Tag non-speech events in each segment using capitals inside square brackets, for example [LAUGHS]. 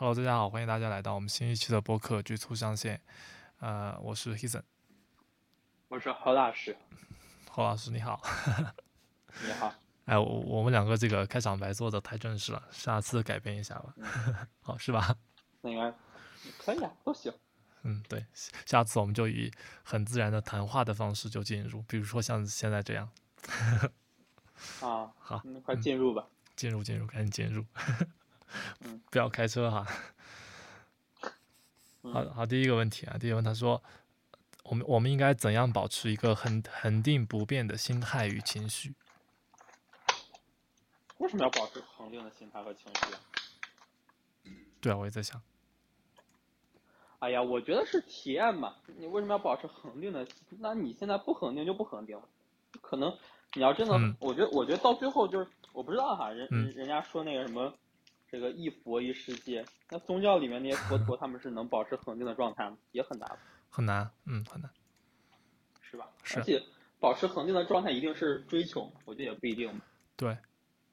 Hello，大家好，欢迎大家来到我们新一期的播客《局促上线》。呃，我是 Hison，我是侯老师。侯老师你好。[LAUGHS] 你好。哎，我我们两个这个开场白做的太正式了，下次改变一下吧。[LAUGHS] 好，是吧？[LAUGHS] 那个可以啊，都行。嗯，对，下次我们就以很自然的谈话的方式就进入，比如说像现在这样。啊，好，那快进入吧。进入，进入，赶紧进入。嗯，[LAUGHS] 不要开车哈。好好，第一个问题啊，第一个问他说，我们我们应该怎样保持一个恒恒定不变的心态与情绪？为什么要保持恒定的心态和情绪啊？对啊，我也在想。哎呀，我觉得是体验嘛。你为什么要保持恒定的？那你现在不恒定就不恒定，可能你要真的，我觉得，我觉得到最后就是，我不知道哈，人人家说那个什么。这个一佛一世界，那宗教里面那些佛陀他们是能保持恒定的状态吗？也很难，很难，嗯，很难，是吧？是。而且保持恒定的状态一定是追求，我觉得也不一定。对，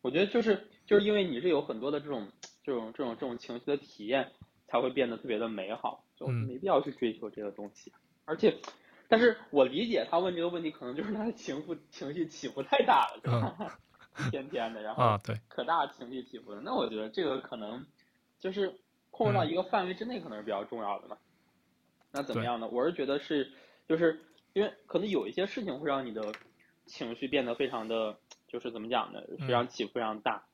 我觉得就是就是因为你是有很多的这种这种这种这种情绪的体验，才会变得特别的美好，就没必要去追求这个东西。而且，但是我理解他问这个问题，可能就是他的情绪情绪起伏太大了，是吧？一 [LAUGHS] 天天的，然后啊，对，可大情绪起伏了。那我觉得这个可能就是控制到一个范围之内，可能是比较重要的嘛。那怎么样呢？我是觉得是，就是因为可能有一些事情会让你的情绪变得非常的，就是怎么讲呢？非常起伏非常大。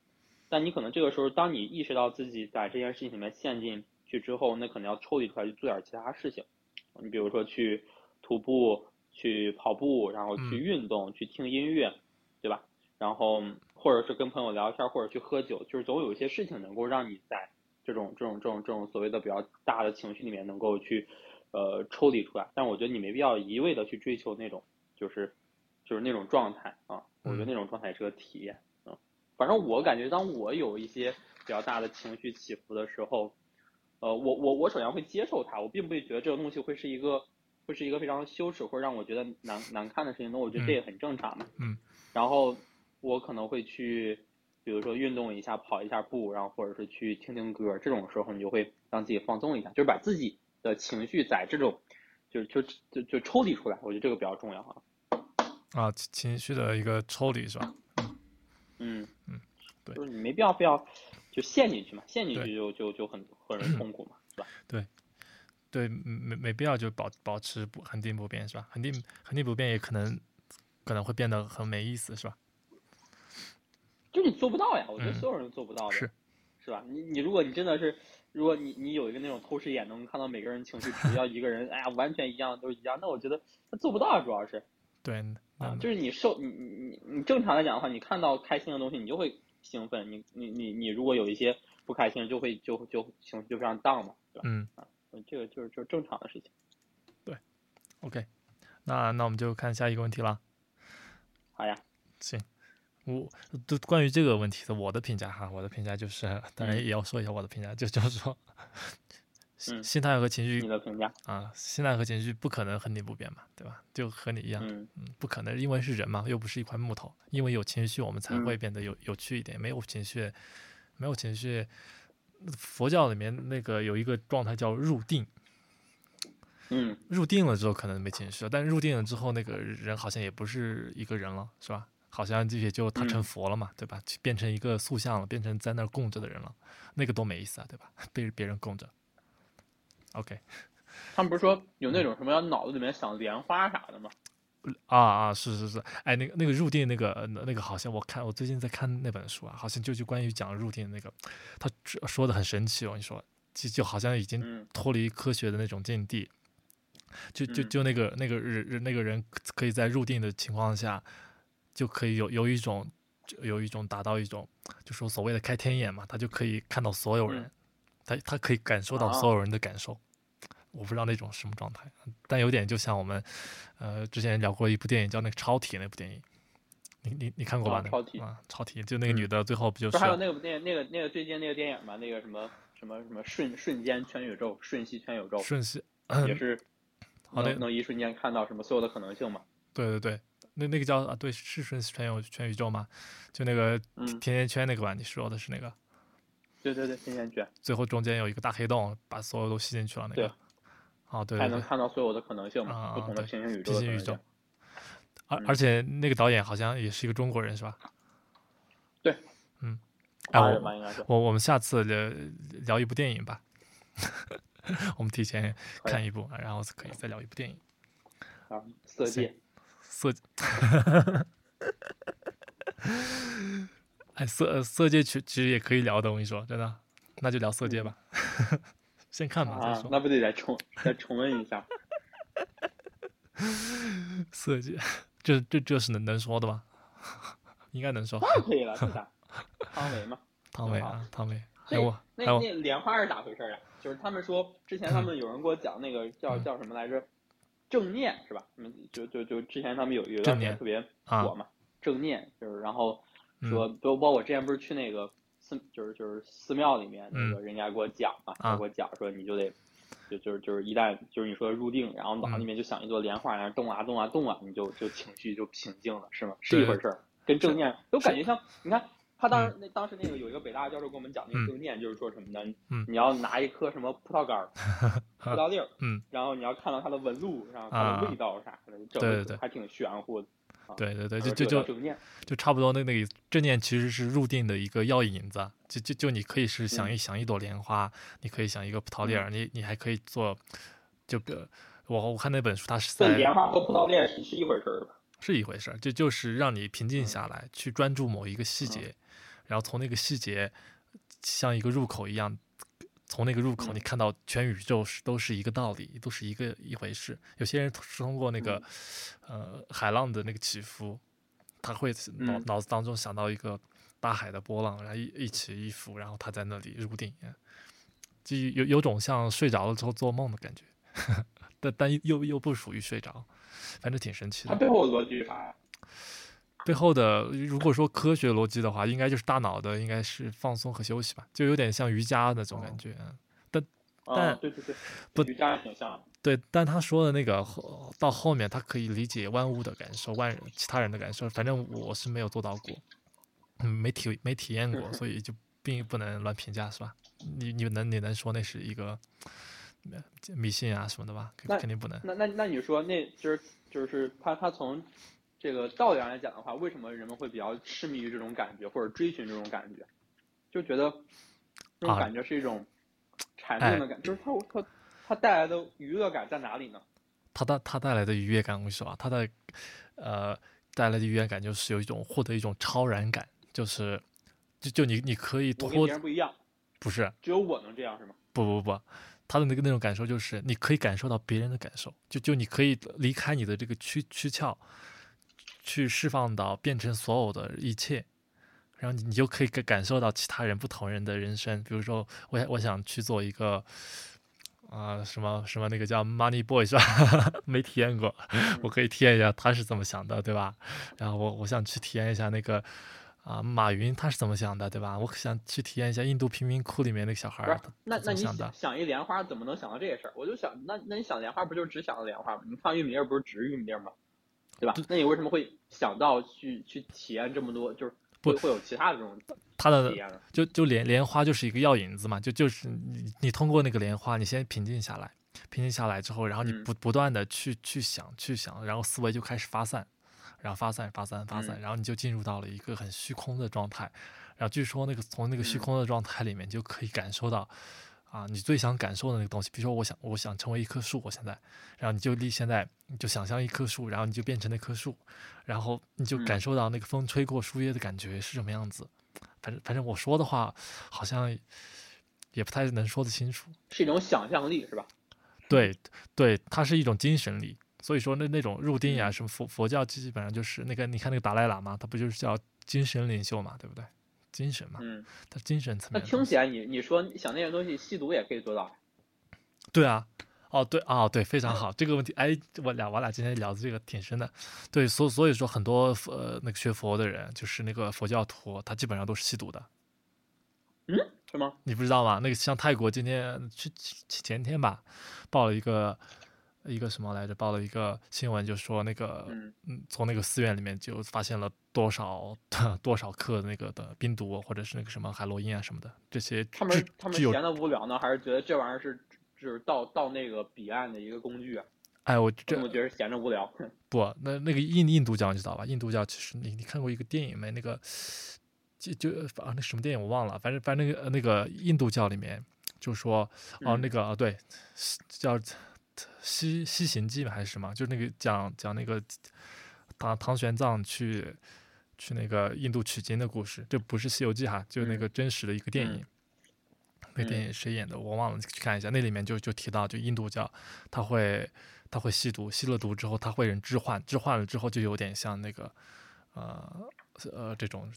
但你可能这个时候，当你意识到自己在这件事情里面陷进去之后，那可能要抽离出来去做点其他事情。你比如说去徒步、去跑步，然后去运动、去听音乐，对吧？然后，或者是跟朋友聊天，或者去喝酒，就是总有一些事情能够让你在这种这种这种这种所谓的比较大的情绪里面能够去，呃，抽离出来。但我觉得你没必要一味的去追求那种，就是就是那种状态啊。我觉得那种状态是个体验啊。反正我感觉，当我有一些比较大的情绪起伏的时候，呃，我我我首先会接受它，我并不会觉得这个东西会是一个会是一个非常羞耻或者让我觉得难难看的事情。那我觉得这也很正常嘛。嗯。然后。我可能会去，比如说运动一下，跑一下步，然后或者是去听听歌，这种时候你就会让自己放松一下，就是把自己的情绪在这种，就就就就抽离出来，我觉得这个比较重要啊。啊，情绪的一个抽离是吧？嗯嗯，对，就是你没必要非要就陷进去嘛，陷进去就就就很很痛苦嘛，是吧？对，对，没没必要就保保持不恒定不变是吧？恒定恒定不变也可能可能会变得很没意思是吧？就你做不到呀，我觉得所有人都做不到的，是，是吧？你你如果你真的是，如果你你有一个那种透视眼，能看到每个人情绪，只要一个人，哎呀，完全一样都一样，那我觉得他做不到，主要是。对，啊，就是你受你你你你正常来讲的话，你看到开心的东西，你就会兴奋；你你你你如果有一些不开心，就会就就情绪就非常 down 嘛，对吧？嗯，啊，这个就是就是正常的事情。对，OK，那那我们就看下一个问题了。好呀，行。我都关于这个问题的我的评价哈，我的评价就是，当然也要说一下我的评价，就就是说，心心态和情绪，你的评价啊，心态和情绪不可能恒定不变嘛，对吧？就和你一样，嗯，不可能，因为是人嘛，又不是一块木头，因为有情绪我们才会变得有有趣一点，没有情绪，没有情绪，佛教里面那个有一个状态叫入定，嗯，入定了之后可能没情绪了，但入定了之后那个人好像也不是一个人了，是吧？好像这些就他成佛了嘛，对吧？变成一个塑像了，变成在那儿供着的人了，那个多没意思啊，对吧？[LAUGHS] 被别人供着。OK，[LAUGHS] 他们不是说有那种什么要脑子里面想莲花啥的吗？啊啊，是是是，哎，那个那个入定那个那个好像我看我最近在看那本书啊，好像就就关于讲入定那个，他说的很神奇哦，你说就就好像已经脱离科学的那种境地，就就就那个那个人那个人可以在入定的情况下。就可以有有一种，有一种达到一种，就说所谓的开天眼嘛，他就可以看到所有人，他他可以感受到所有人的感受。我不知道那种什么状态，但有点就像我们，呃，之前聊过一部电影叫那个超体那部电影，你你你看过吧？超体啊，超体就那个女的最后不就是？不还有那部电那个那个最近那个电影嘛？那个什么什么什么瞬瞬间全宇宙，瞬息全宇宙，瞬息也是 [CLEARS THROAT] 能能一瞬间看到什么所有的可能性嘛？对对对。那那个叫啊，对，是瞬全有全宇宙吗？就那个甜甜圈那个吧？你说的是那个？对对对，甜甜圈。最后中间有一个大黑洞，把所有都吸进去了那个。对。哦，对。还能看到所有的可能性嘛？不同的平行宇宙。平行宇宙。而而且那个导演好像也是一个中国人，是吧？对。嗯。哎，我我我们下次聊聊一部电影吧。[LAUGHS] 我们提前看一部，然后可以再聊一部电影。啊，色戒。色。哎，色色戒其其实也可以聊的，我跟你说，真的，那就聊色戒吧。[LAUGHS] 先看吧，再说。那不得再重再重温一下。色戒，这这这是能能说的吗？[LAUGHS] 应该能说。那可以了，是啥？汤唯嘛。[LAUGHS] 汤唯啊，汤唯。那那那莲花是咋回事啊？就是他们说之前他们有人给我讲那个叫叫什么来着？正念是吧？嗯，就就就之前他们有有一段时间特别火嘛。正念就是，然后说，包括我之前不是去那个寺，就是就是寺庙里面那个人家给我讲嘛，给我讲说你就得，就就是就是一旦就是你说入定，然后脑里面就想一朵莲花，然后动啊动啊动啊，你就就情绪就平静了，是吗？是一回事儿，跟正念都感觉像，你看。他当时那当时那个有一个北大教授跟我们讲那个正念，就是说什么呢？你要拿一颗什么葡萄干儿、[LAUGHS] 葡萄粒儿，嗯，然后你要看到它的纹路，然后它的味道啥的，对对对，还挺玄乎的。对对对，就就就就差不多。那那个正念其实是入定的一个药引子。就就就你可以是想一想一朵莲花，你可以想一个葡萄粒儿，你你还可以做，就我我看那本书，它是在莲花和葡萄粒儿是一回事儿吧？是一回事儿，就就是让你平静下来，去专注某一个细节。然后从那个细节，像一个入口一样，从那个入口你看到全宇宙是都是一个道理，都是一个一回事。有些人是通过那个，呃，海浪的那个起伏，他会脑脑子当中想到一个大海的波浪，然后一一起一伏，然后他在那里入定，就有有种像睡着了之后做梦的感觉，[LAUGHS] 但但又又不属于睡着，反正挺神奇的。它背后逻辑啥呀？背后的，如果说科学逻辑的话，应该就是大脑的，应该是放松和休息吧，就有点像瑜伽那种感觉。但但对对对，不瑜伽挺像。对，但他说的那个到后面，他可以理解万物的感受，万人其他人的感受。反正我是没有做到过，嗯，没体没体验过，所以就并不能乱评价，是吧？你你能你能说那是一个迷信啊什么的吧？肯定不能。那那那你说，那就是就是他他从。这个道理上来讲的话，为什么人们会比较痴迷于这种感觉，或者追寻这种感觉，就觉得这种感觉是一种禅定的感觉，就是它它它带来的愉悦感在哪里呢？它带它带来的愉悦感，我跟你说啊，它的呃带来的愉悦感就是有一种获得一种超然感，就是就就你你可以脱跟别人不一样，不是只有我能这样是吗？不不不，他的那个那种感受就是你可以感受到别人的感受，就就你可以离开你的这个躯躯壳。去释放到变成所有的一切，然后你你就可以感感受到其他人不同人的人生。比如说，我我想去做一个啊什么什么那个叫 Money Boy 是吧？[LAUGHS] 没体验过，我可以体验一下他是怎么想的，对吧？然后我我想去体验一下那个啊马云他是怎么想的，对吧？我想去体验一下印度贫民窟里面那个小孩儿那那你想想一莲花怎么能想到这些事儿？我就想，那那你想莲花不就只想到莲花吗？你放玉米粒不是只玉米粒吗？对吧？那你为什么会想到去去体验这么多？就是会会有其他的这种它的就就莲莲花就是一个药引子嘛，就就是你你通过那个莲花，你先平静下来，平静下来之后，然后你不不断的去去想去想，然后思维就开始发散，然后发散发散发散，然后你就进入到了一个很虚空的状态，然后据说那个从那个虚空的状态里面就可以感受到。啊，你最想感受的那个东西，比如说，我想，我想成为一棵树，我现在，然后你就立现在，你就想象一棵树，然后你就变成那棵树，然后你就感受到那个风吹过树叶的感觉是什么样子。反正，反正我说的话好像也不太能说得清楚。是一种想象力，是吧？对，对，它是一种精神力。所以说，那那种入定呀，什么佛佛教基本上就是那个，你看那个达赖喇嘛，他不就是叫精神领袖嘛，对不对？精神嘛，嗯，他精神层面。那听起来，你你说想那些东西，吸毒也可以做到。对啊，哦对，哦对，非常好，这个问题，哎，我俩我俩今天聊的这个挺深的。对，所所以说很多呃那个学佛的人，就是那个佛教徒，他基本上都是吸毒的。嗯？是吗？你不知道吗？那个像泰国今天去前天吧，报了一个一个什么来着？报了一个新闻，就说那个嗯，从那个寺院里面就发现了多少 [LAUGHS] 多少克那个的冰毒，或者是那个什么海洛因啊什么的这些。他们他们闲的无聊呢，还是觉得这玩意儿是就是到到那个彼岸的一个工具啊？哎，我这我觉得闲着无聊。[LAUGHS] 不，那那个印印度教你知道吧？印度教其实你你看过一个电影没？那个就就啊那什么电影我忘了，反正反正那个那个印度教里面就说哦那个啊对叫。西西行记还是什么？就是那个讲讲那个唐唐玄奘去去那个印度取经的故事，这不是西游记哈，就是那个真实的一个电影。那电影谁演的我忘了，去看一下。那里面就就提到，就印度教他会他会吸毒，吸了毒之后他会人置换，置换了之后就有点像那个呃呃这种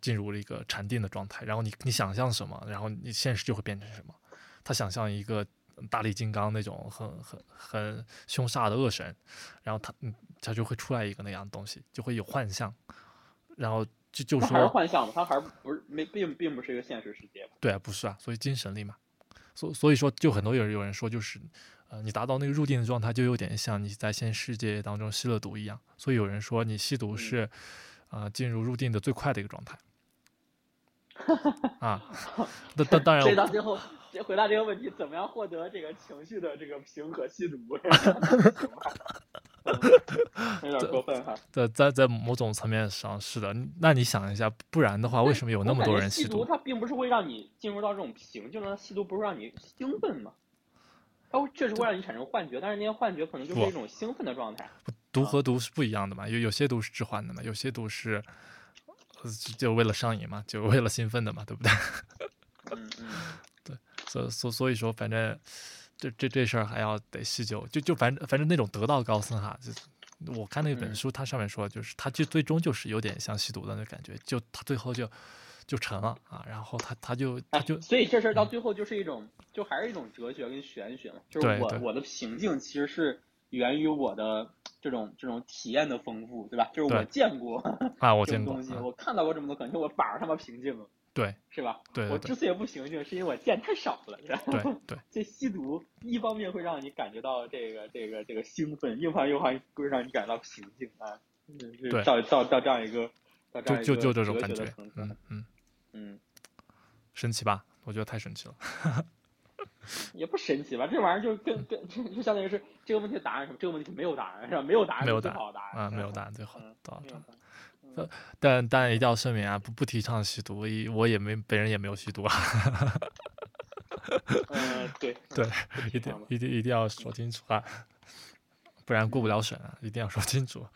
进入了一个禅定的状态。然后你你想象什么，然后你现实就会变成什么。他想象一个。大力金刚那种很很很凶煞的恶神，然后他嗯他就会出来一个那样的东西，就会有幻象，然后就就说还是幻象嘛，他还是不是没并并不是一个现实世界。对啊，不是啊，所以精神力嘛，所所以说就很多有人有人说就是呃你达到那个入定的状态，就有点像你在现实世界当中吸了毒一样，所以有人说你吸毒是呃进入入定的最快的一个状态。[LAUGHS] 啊，那当当然，所以到最后。回答这个问题，怎么样获得这个情绪的这个平和吸毒？[LAUGHS] 有点过分哈。在在在某种层面上是的，那你想一下，不然的话，为什么有那么多人吸毒？它并不是会让你进入到这种平静的吸毒，不是让你兴奋吗？它确实会让你产生幻觉，但是那些幻觉可能就是一种兴奋的状态。毒和毒是不一样的嘛？有有些毒是致幻的嘛？有些毒是就为了上瘾嘛？就为了兴奋的嘛？对不对？嗯 [LAUGHS] 嗯。所所所以说，反正这这这事儿还要得细究，就就反正反正那种得道高僧哈，就我看那本书，它上面说，就是他就最终就是有点像吸毒的那感觉，就他最后就就成了啊，然后他他就他就所以这事儿到最后就是一种，就还是一种哲学跟玄学嘛，就是我我的平静其实是源于我的这种这种体验的丰富，对吧？就是我见过 [LAUGHS] 啊，我见过东西，我看到过这么多感觉，我反而他妈平静了。对，是吧？对，我之所以不平静，是因为我见太少了，然后？对对。这吸毒一方面会让你感觉到这个这个这个兴奋，另一方面又会会让你感到平静啊。对，到到到这样一个，就就就这种感觉，嗯嗯嗯，神奇吧？我觉得太神奇了。[LAUGHS] 也不神奇吧？这玩意儿就跟跟就相当于是这个问题的答案什么？这个问题没有答案是吧？没有答案，没有答案啊，没有答案最好到。但但一定要声明啊，不不提倡吸毒，我也没本人也没有吸毒啊。嗯，对对，一定一定一定要说清楚啊，不然过不了审啊，一定要说清楚。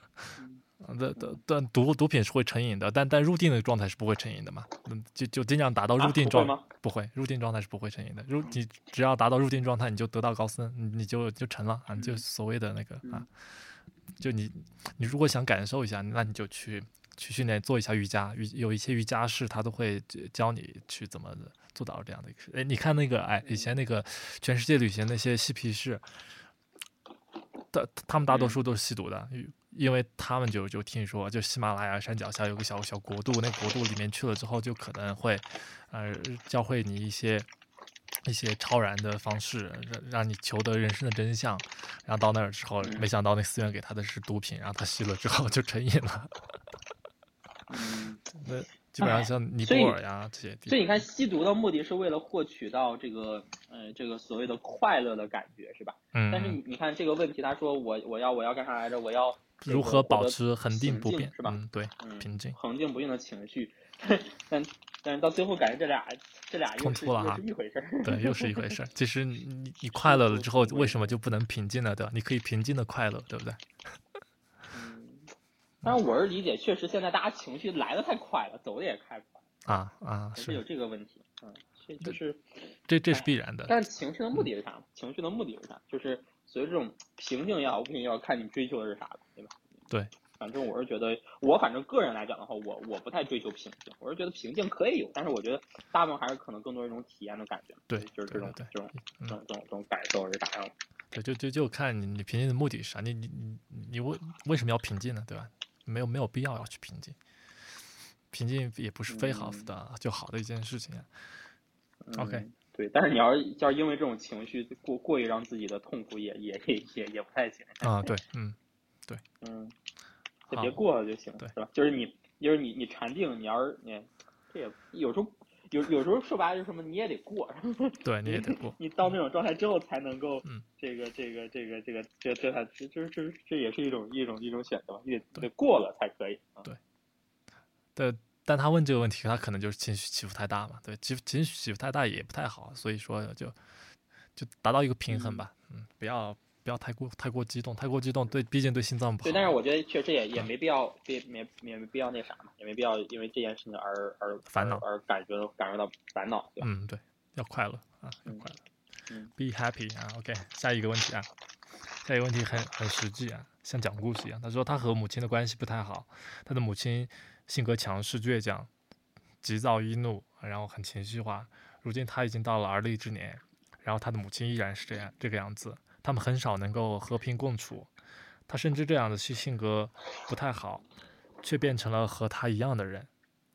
但但但毒毒品是会成瘾的，但但入定的状态是不会成瘾的嘛？嗯，就就尽量达到入定状，不会入定状态是不会成瘾的。入你只要达到入定状态，你就得道高僧，你就就成了啊，就所谓的那个啊，就你你如果想感受一下，那你就去。去训练做一下瑜伽，瑜有一些瑜伽室他都会教你去怎么做到这样的一个事。哎，你看那个哎，以前那个全世界旅行那些嬉皮士，他他们大多数都是吸毒的，因为他们就就听说，就喜马拉雅山脚下有个小小国度，那国度里面去了之后，就可能会呃教会你一些一些超然的方式，让让你求得人生的真相。然后到那儿之后，没想到那寺院给他的是毒品，然后他吸了之后就成瘾了。嗯，那基本上像尼泊尔呀这些，所以你看，吸毒的目的是为了获取到这个，呃，这个所谓的快乐的感觉，是吧？嗯。但是你你看这个问题，他说我我要我要干啥来着？我要如何保持恒定不变，是吧？嗯，对，平静，恒定不变的情绪。[LAUGHS] 但但是到最后感觉这俩这俩冲突了哈，一回事儿。对，又是一回事儿。[LAUGHS] 其实你你快乐了之后，为什么就不能平静了？对吧？你可以平静的快乐，对不对？但是我是理解，确实现在大家情绪来的太快了，走的也太快啊啊，是有这个问题，嗯，这就是这这是必然的。但是情绪的目的是啥？情绪的目的是啥？就是所以这种平静也好，不平静也好，看你追求的是啥了，对吧？对，反正我是觉得，我反正个人来讲的话，我我不太追求平静，我是觉得平静可以有，但是我觉得大部分还是可能更多一种体验的感觉。对，就是这种这种这种这种这种感受是啥样的？对，就就就看你你平静的目的是啥？你你你你为为什么要平静呢？对吧？没有没有必要要去平静，平静也不是非好的就好的一件事情。OK，对，但是你要是要是因为这种情绪过过于让自己的痛苦也也也也也不太行啊，对，嗯，对，嗯，就别过了就行，对，是吧？就是你，就是你，你禅定，你要是你，这也有时候有有时候说白了就是什么，你也得过，[LAUGHS] 对，你也得过，你到那种状态之后才能够，嗯，这个这个这个这个这这才这这这这也是一种一种一种选择，你得得过了才可以，对，对。但他问这个问题，他可能就是情绪起伏太大嘛，对，情情绪起伏太大也不太好，所以说就就达到一个平衡吧，嗯，不要不要太过太过激动，太过激动对，毕竟对心脏不好。对，但是我觉得确实也也没必要，别没也没必要那啥嘛，也没必要因为这件事情而而烦恼而感觉感受到烦恼，对？嗯，对，要快乐啊，要快乐，嗯，be happy 啊，OK，下一个问题啊，下一个问题很很实际啊，像讲故事一样。他说他和母亲的关系不太好，他的母亲。性格强势倔强，急躁易怒，然后很情绪化。如今他已经到了而立之年，然后他的母亲依然是这样这个样子，他们很少能够和平共处。他深知这样的性性格不太好，却变成了和他一样的人。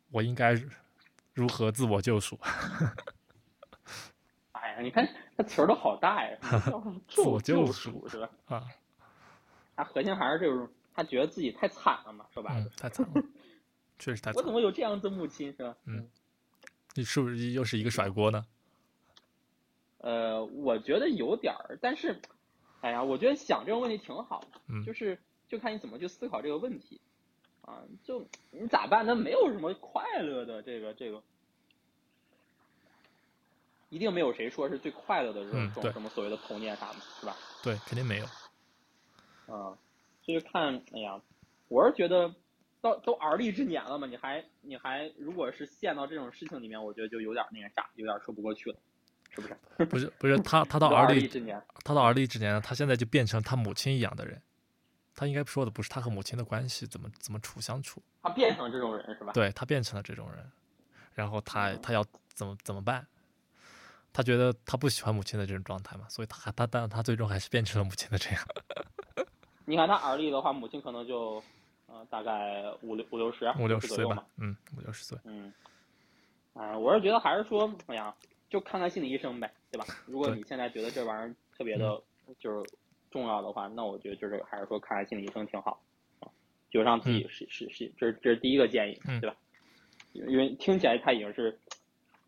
我应该如何自我救赎？[LAUGHS] 哎呀，你看他词儿都好大呀！[LAUGHS] 自我救赎是吧？啊，他核心还是就是，他觉得自己太惨了嘛，说白了，太惨了。[LAUGHS] 确实太惨我怎么有这样子母亲是吧？嗯，你是不是又是一个甩锅呢？呃，我觉得有点儿，但是，哎呀，我觉得想这个问题挺好的，嗯，就是就看你怎么去思考这个问题，啊，就你咋办？那没有什么快乐的这个这个，一定没有谁说是最快乐的这种什么所谓的童年啥的，是吧？对，肯定没有。啊，所以看，哎呀，我是觉得。到都而立之年了嘛，你还你还如果是陷到这种事情里面，我觉得就有点那个啥，有点说不过去了，是不是？不是不是，[LAUGHS] 他他到而立之年，他到而立之年，他现在就变成他母亲一样的人。他应该说的不是他和母亲的关系怎么怎么处相处，他变成这种人是吧？对他变成了这种人，然后他他要怎么怎么办？他觉得他不喜欢母亲的这种状态嘛，所以他他但他最终还是变成了母亲的这样。[LAUGHS] 你看他而立的话，母亲可能就。呃，大概五六五六十，五六十岁吧，嗯，五六十岁，嗯，啊，我是觉得还是说，哎呀，就看看心理医生呗，对吧？如果你现在觉得这玩意儿特别的，就是重要的话，那我觉得就是还是说看看心理医生挺好，啊，就让自己是是是，这是这是第一个建议，对吧？因为听起来他已经是，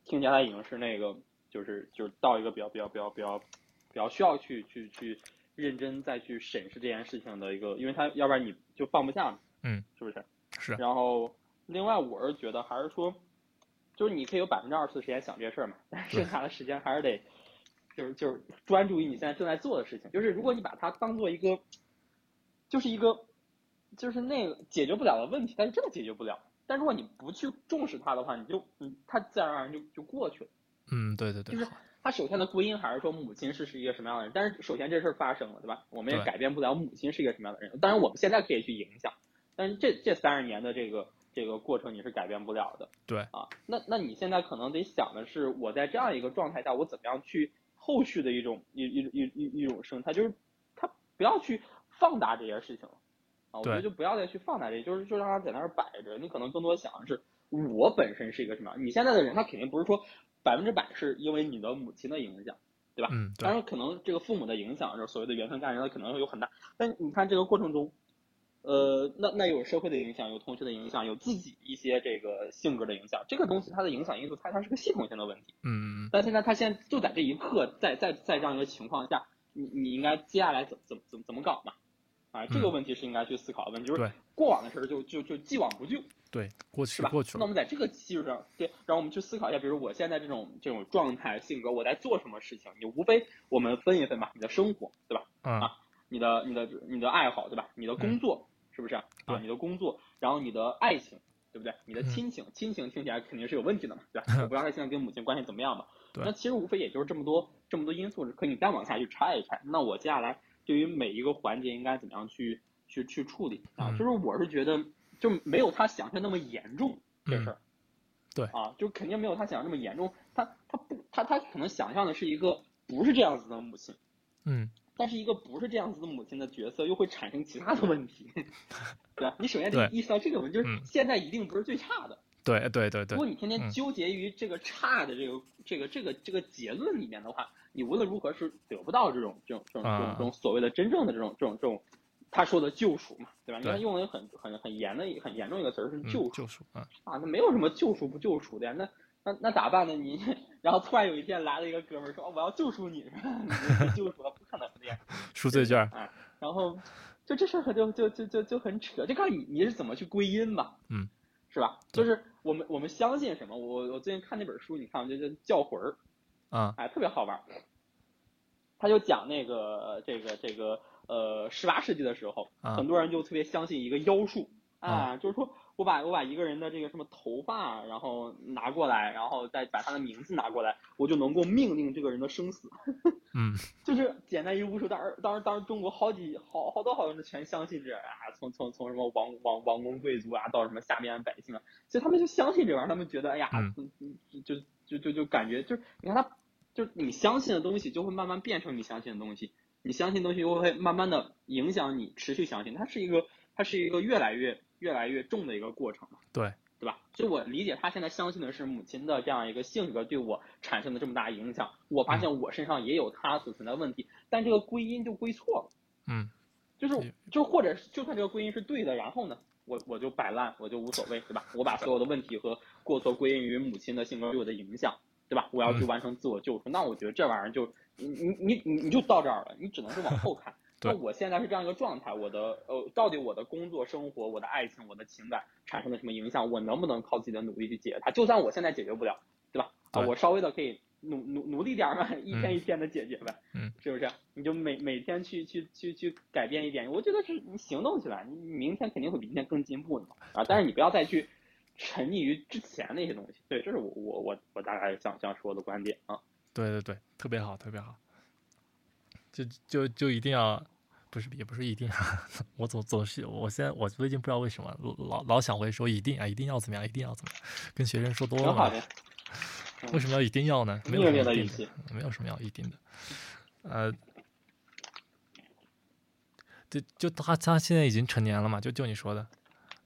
听起来他已经是那个，就是就是到一个比较比较比较比较比较需要去去去认真再去审视这件事情的一个，因为他要不然你就放不下嘛。嗯，是不是？是。然后，另外我是觉得还是说，就是你可以有百分之二十的时间想这些事儿嘛，但是剩下的时间还是得，就是就是专注于你现在正在做的事情。就是如果你把它当做一个，就是一个，就是那个解决不了的问题，但是真的解决不了。但如果你不去重视它的话，你就嗯，它自然而然就就过去了。嗯，对对对。就是它首先的归因还是说母亲是是一个什么样的人，但是首先这事儿发生了，对吧？我们也改变不了母亲是一个什么样的人。当然我们现在可以去影响。但是这这三十年的这个这个过程你是改变不了的，对啊，那那你现在可能得想的是，我在这样一个状态下，我怎么样去后续的一种一一一一一种生态，就是他不要去放大这些事情了啊，我觉得就不要再去放大这些，就是就让它在那儿摆着，你可能更多想的是我本身是一个什么，你现在的人他肯定不是说百分之百是因为你的母亲的影响，对吧？嗯，当然可能这个父母的影响，就是所谓的缘分干人，他可能会有很大，但你看这个过程中。呃，那那有社会的影响，有同学的影响，有自己一些这个性格的影响，这个东西它的影响因素，它它是个系统性的问题。嗯。但现在他现在就在这一刻，在在在这样一个情况下，你你应该接下来怎怎怎怎么搞嘛？啊，这个问题是应该去思考的问题，就是过往的事儿就就就既往不咎。对，过去是吧？过去了。那我们在这个基础上，对，让我们去思考一下，比如我现在这种这种状态、性格，我在做什么事情？你无非我们分一分吧，你的生活，对吧？啊，你的你的你的爱好，对吧？你的工作。是不是啊？你的工作，然后你的爱情，对不对？你的亲情，亲情听起来肯定是有问题的嘛，对吧？[LAUGHS] 我不知道他现在跟母亲关系怎么样嘛。那其实无非也就是这么多这么多因素，可你再往下去拆一拆。那我接下来对于每一个环节应该怎么样去去去处理啊？就是我是觉得就没有他想象那么严重这事儿。对啊，就肯定没有他想象那么严重。他他不他他可能想象的是一个不是这样子的母亲。嗯。但是一个不是这样子的母亲的角色，又会产生其他的问题，[LAUGHS] 对吧？你首先得意识到这个问题，就是现在一定不是最差的，对对对对。如果你天天纠结于这个差的这个这个这个这个结论里面的话，你无论如何是得不到这种这种这种这种这种所谓的真正的这种这种这种他说的救赎嘛，对吧？你看用的很很很严的很严重一个词儿是救赎救赎啊啊，那没有什么救赎不救赎的呀，那那那咋办呢？你然后突然有一天来了一个哥们儿说我要救赎你，救赎不可能的呀，赎罪券啊，然后。就这事儿就就就就就很扯，就看你你是怎么去归因吧，嗯，是吧？就是我们我们相信什么？我我最近看那本书，你看就就叫魂儿，啊，哎，特别好玩。他就讲那个这个这个呃十八世纪的时候，很多人就特别相信一个妖术啊，就是说。我把我把一个人的这个什么头发，然后拿过来，然后再把他的名字拿过来，我就能够命令这个人的生死。[LAUGHS] 嗯，就是简单一巫术，当时当时当时中国好几好好多好多人全相信这啊，从从从什么王王王公贵族啊，到什么下面百姓啊，所以他们就相信这玩意儿，他们觉得哎呀，就就就就感觉就是你看他，就是你相信的东西就会慢慢变成你相信的东西，你相信东西又会慢慢的影响你持续相信，它是一个它是一个越来越。越来越重的一个过程嘛对对吧？所以我理解他现在相信的是母亲的这样一个性格对我产生的这么大影响。我发现我身上也有他所存在的问题，但这个归因就归错了。嗯，就是就或者就算这个归因是对的，然后呢，我我就摆烂，我就无所谓，对吧？我把所有的问题和过错归因于母亲的性格对我的影响，对吧？我要去完成自我救赎，那我觉得这玩意儿就你你你你你就到这儿了，你只能是往后看。那我现在是这样一个状态，我的呃，到底我的工作、生活、我的爱情、我的情感产生了什么影响？我能不能靠自己的努力去解决它？就算我现在解决不了，对吧？啊，我稍微的可以努努努力点嘛，一天一天的解决呗，嗯，是不是？你就每每天去去去去改变一点，我觉得是你行动起来，你明天肯定会比今天更进步的嘛。啊，但是你不要再去沉溺于之前那些东西。对，这是我我我我大概想想说的观点啊。对对对，特别好，特别好。就就就一定要。不是，也不是一定。我总总是，我现在我最近不知道为什么老老想会说一定啊，一定要怎么样，一定要怎么样，跟学生说多了。为什么要一定要呢？没有什么一定的，没有什么要一定的。呃，就就他他现在已经成年了嘛，就就你说的，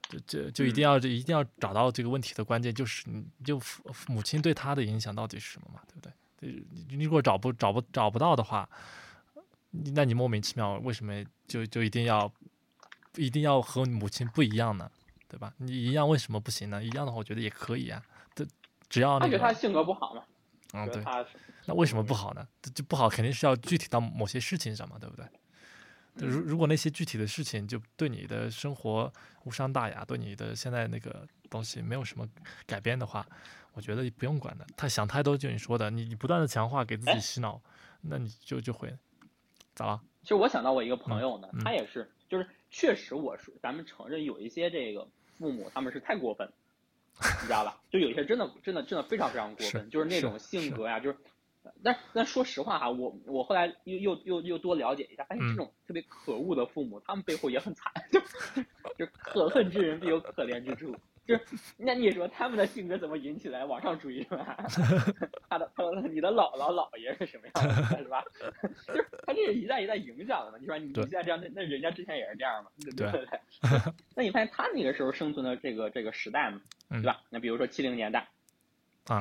就就就一定要就一定要找到这个问题的关键，就是你就母亲对他的影响到底是什么嘛，对不对？你你如果找不找不找不到的话。那你莫名其妙为什么就就一定要一定要和母亲不一样呢？对吧？你一样为什么不行呢？一样的话，我觉得也可以啊。这只要那个他性格不好嘛。嗯，对。那为什么不好呢？就不好肯定是要具体到某些事情上嘛，对不对？如如果那些具体的事情就对你的生活无伤大雅，对你的现在那个东西没有什么改变的话，我觉得不用管的。他想太多，就你说的，你你不断的强化给自己洗脑，那你就就会。咋了？其实我想到我一个朋友呢，他也是，就是确实我是，咱们承认有一些这个父母他们是太过分，你知道吧？就有些真的真的真的非常非常过分，就是那种性格呀，就是，但但说实话哈，我我后来又又又又多了解一下，发现这种特别可恶的父母，他们背后也很惨，[LAUGHS] 就就可恨之人必有可怜之处。就是那你说他们的性格怎么引起来往上追是吧？[LAUGHS] 他的他的你的姥姥姥爷是什么样的，是吧？[LAUGHS] 就是他这是一代一代影响的嘛。你说你你现在这样，那那人家之前也是这样嘛？对不对？[LAUGHS] 那你发现他那个时候生存的这个这个时代嘛，对吧？那比如说七零年代。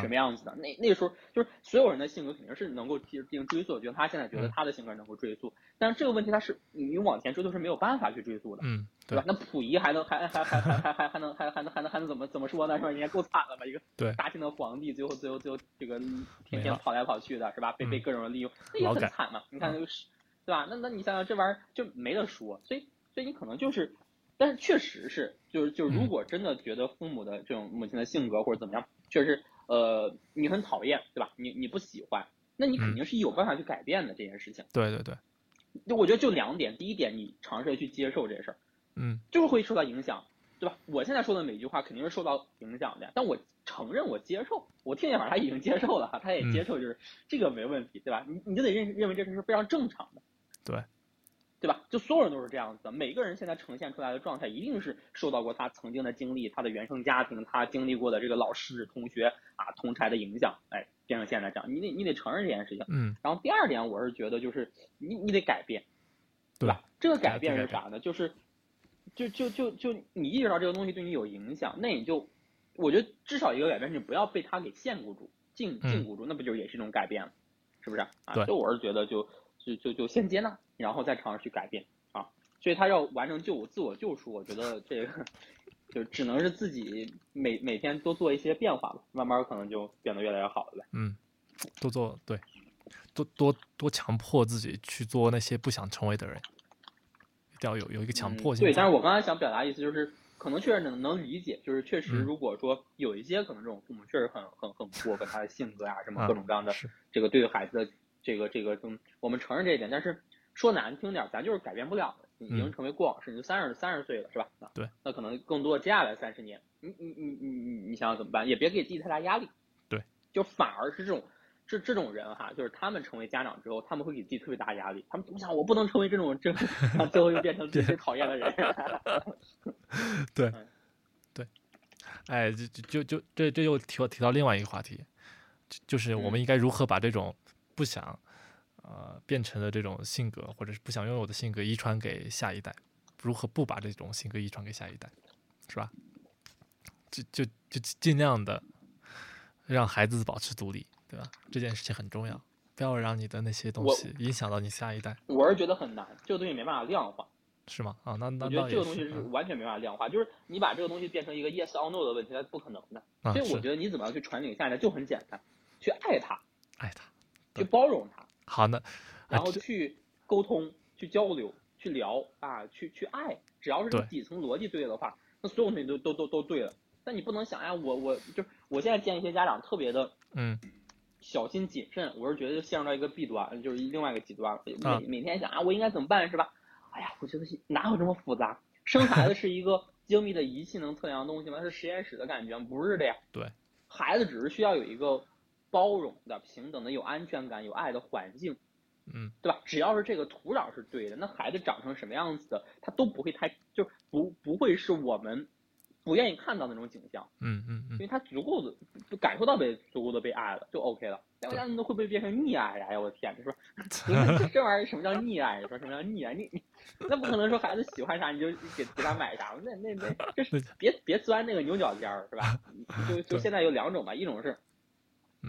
什么样子的？那那个时候就是所有人的性格肯定是能够进行追溯，觉得他现在觉得他的性格能够追溯，但是这个问题他是你往前追溯是没有办法去追溯的，嗯，对吧？那溥仪还能还还还还还还还能还还能还能还能怎么怎么说呢？是吧？人家够惨了吧？一个大清的皇帝，最后最后最后这个天天跑来跑去的，是吧？被被各种人利用，那也很惨嘛。你看那个是，对吧？那那你想想这玩意儿就没得说，所以所以你可能就是，但是确实是，就是就是如果真的觉得父母的这种母亲的性格或者怎么样，确实。呃，你很讨厌，对吧？你你不喜欢，那你肯定是有办法去改变的这件事情。对对对，就我觉得就两点，第一点，你尝试去接受这事儿，嗯，就是会受到影响，对吧？我现在说的每句话肯定是受到影响的，但我承认我接受，我听见反正他已经接受了哈，他也接受，就是这个没问题，对吧？你你就得认认为这事是非常正常的，对。对吧？就所有人都是这样子的，每个人现在呈现出来的状态，一定是受到过他曾经的经历、他的原生家庭、他经历过的这个老师、同学啊、同才的影响，哎，变成现在这样。你得你得承认这件事情。嗯。然后第二点，我是觉得就是你你得改变，对吧？这个改变是啥呢？就是，就就就就你意识到这个东西对你有影响，那你就我觉得至少一个改变是，你不要被他给限固住、禁禁锢住，那不就也是一种改变了，是不是？啊，对，就我是觉得就就就就先接纳，然后再尝试去改变啊。所以他要完成救我自我救赎，我觉得这个就只能是自己每每天多做一些变化吧，慢慢可能就变得越来越好了呗。嗯，多做对，多多多强迫自己去做那些不想成为的人，一定要有有一个强迫性。对，但是我刚才想表达意思就是。可能确实能能理解，就是确实，如果说有一些可能这种父母确实很很很过分，他的性格呀什么各种各样的，这个对孩子的这个这个，嗯，我们承认这一点，但是说难听点，咱就是改变不了的，已经成为过往式，你就三十三十岁了，是吧？对，那可能更多接下来三十年，你你你你你你想想怎么办？也别给自己太大压力，对，就反而是这种。这这种人哈，就是他们成为家长之后，他们会给自己特别大压力。他们怎么想？我不能成为这种这，最后又变成最最讨厌的人。[LAUGHS] 对，对，哎，就就就这这又提提到另外一个话题，就是我们应该如何把这种不想呃变成的这种性格，或者是不想拥有的性格遗传给下一代？如何不把这种性格遗传给下一代？是吧？就就就尽量的让孩子保持独立。对吧？这件事情很重要，不要让你的那些东西影响到你下一代。我是觉得很难，这个东西没办法量化，是吗？啊，那那我觉得这个东西是完全没办法量化，就是你把这个东西变成一个 yes or no 的问题，那是不可能的。所以我觉得你怎么样去传给下一代就很简单，去爱他，爱他，去包容他。好的，然后去沟通、去交流、去聊啊，去去爱，只要是这底层逻辑对的话，那所有东西都都都都对了。但你不能想呀，我我就我现在见一些家长特别的，嗯。小心谨慎，我是觉得就陷入到一个弊端，就是另外一个极端了。每每天想啊，我应该怎么办，是吧？哎呀，我觉得哪有这么复杂？生孩子 [LAUGHS] 是一个精密的仪器能测量的东西吗？是实验室的感觉吗？不是的呀。对，孩子只是需要有一个包容的、平等的、有安全感、有爱的环境，嗯，对吧？只要是这个土壤是对的，那孩子长成什么样子的，他都不会太就不不会是我们。不愿意看到那种景象，嗯嗯嗯，因为他足够的就感受到被足够的被爱了，就 OK 了。要不然那会不会变成溺爱呀？哎呀，我的天，[LAUGHS] 你说这这玩意儿什么叫溺爱？你说什么叫溺爱？你你那不可能说孩子喜欢啥你就给给他买啥，那那那就是别别钻那个牛角尖儿，是吧？[LAUGHS] 就就现在有两种吧，一种是，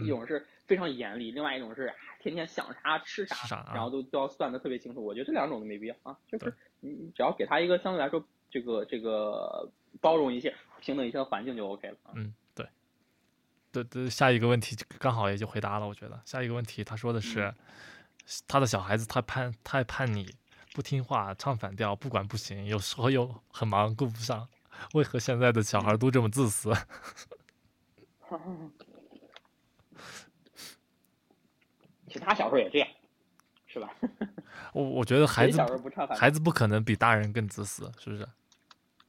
一种是非常严厉，另外一种是天天想啥吃啥，然后都都要算的特别清楚。我觉得这两种都没必要啊，就是你你只要给他一个相对来说这个这个。包容一些，平等一些的环境就 OK 了。嗯，对，对对，下一个问题刚好也就回答了。我觉得下一个问题，他说的是他的小孩子太叛太叛逆，不听话，唱反调，不管不行，有时候又很忙顾不上。为何现在的小孩都这么自私？[LAUGHS] [LAUGHS] 其他小时候也这样，是吧？[LAUGHS] 我我觉得孩子孩子不可能比大人更自私，是不是？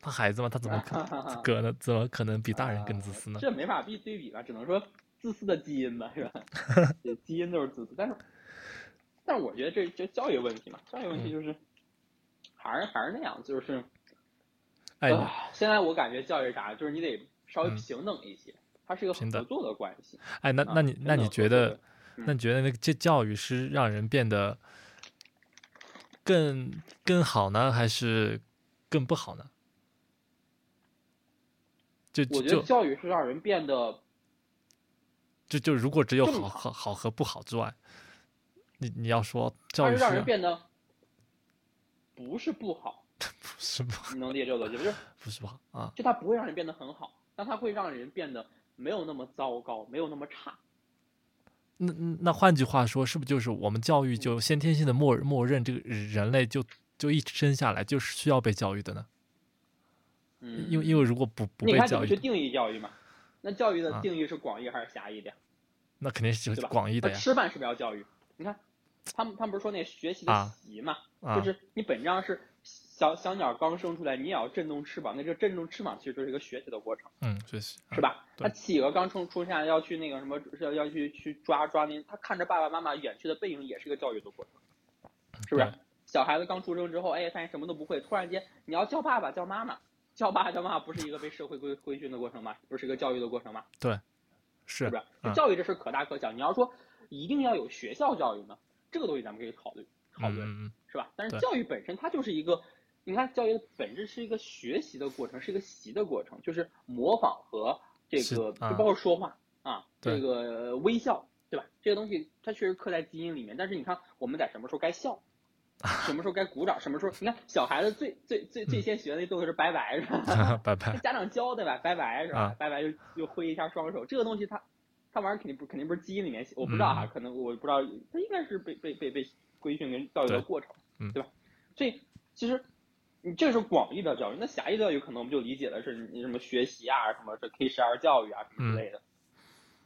他孩子嘛，他怎么可 [LAUGHS] 可能怎么可能比大人更自私呢？这没法比对比吧，只能说自私的基因吧，是吧？[LAUGHS] 基因都是自私，但是，但是我觉得这这教育问题嘛，教育问题就是还是还是那样，就是，哎，现在我感觉教育啥，就是你得稍微平等一些，它是一个合作的关系。哎，那那你那你觉得，那你觉得那个这教育是让人变得更更好呢，还是更不好呢？就我觉得教育是让人变得，就就如果只有好好好和不好之外，你你要说教育是让人变得不是不好，[LAUGHS] 不是不好，你能理解这个逻辑不是？[LAUGHS] 不是不好啊，就它不会让人变得很好，但它会让人变得没有那么糟糕，没有那么差。那那换句话说，是不是就是我们教育就先天性的默默认这个人类就就一生下来就是需要被教育的呢？嗯，因为因为如果不不被教育，去定义教育嘛？那教育的定义是广义还是狭义的？那肯定是广义的呀。吃饭是不是要教育？你看，他们他们不是说那学习的习嘛？就是你本质上是小小鸟刚生出来，你也要振动翅膀。那这个振动翅膀其实就是一个学习的过程。嗯，学习是吧？那企鹅刚出出现要去那个什么，要要去去抓抓那，他看着爸爸妈妈远去的背影，也是一个教育的过程，是不是？小孩子刚出生之后，哎，发现什么都不会，突然间你要叫爸爸叫妈妈。叫爸叫妈妈不是一个被社会规规训的过程吗？不是一个教育的过程吗？对，是不是？教育这事可大可小。你要说一定要有学校教育呢，这个东西咱们可以考虑讨论，是吧？但是教育本身它就是一个，你看教育的本质是一个学习的过程，是一个习的过程，就是模仿和这个就包括说话啊，这个微笑，对吧？这个东西它确实刻在基因里面。但是你看，我们在什么时候该笑，[LAUGHS] 什么时候该鼓掌，什么时候？你看小孩子最最最最先学的那动作是拜拜，是吧？[LAUGHS] 拜拜。家长教对吧？拜拜是吧？拜拜就就挥一下双手，这个东西它它玩意儿肯定不肯定不是基因里面，我不知道哈，可能我不知道，它应该是被被被被规训跟教育的过程，对吧？所以其实。你这是广义的教育，那狭义教育可能我们就理解的是你什么学习啊，什么这 K 十二教育啊什么之类的。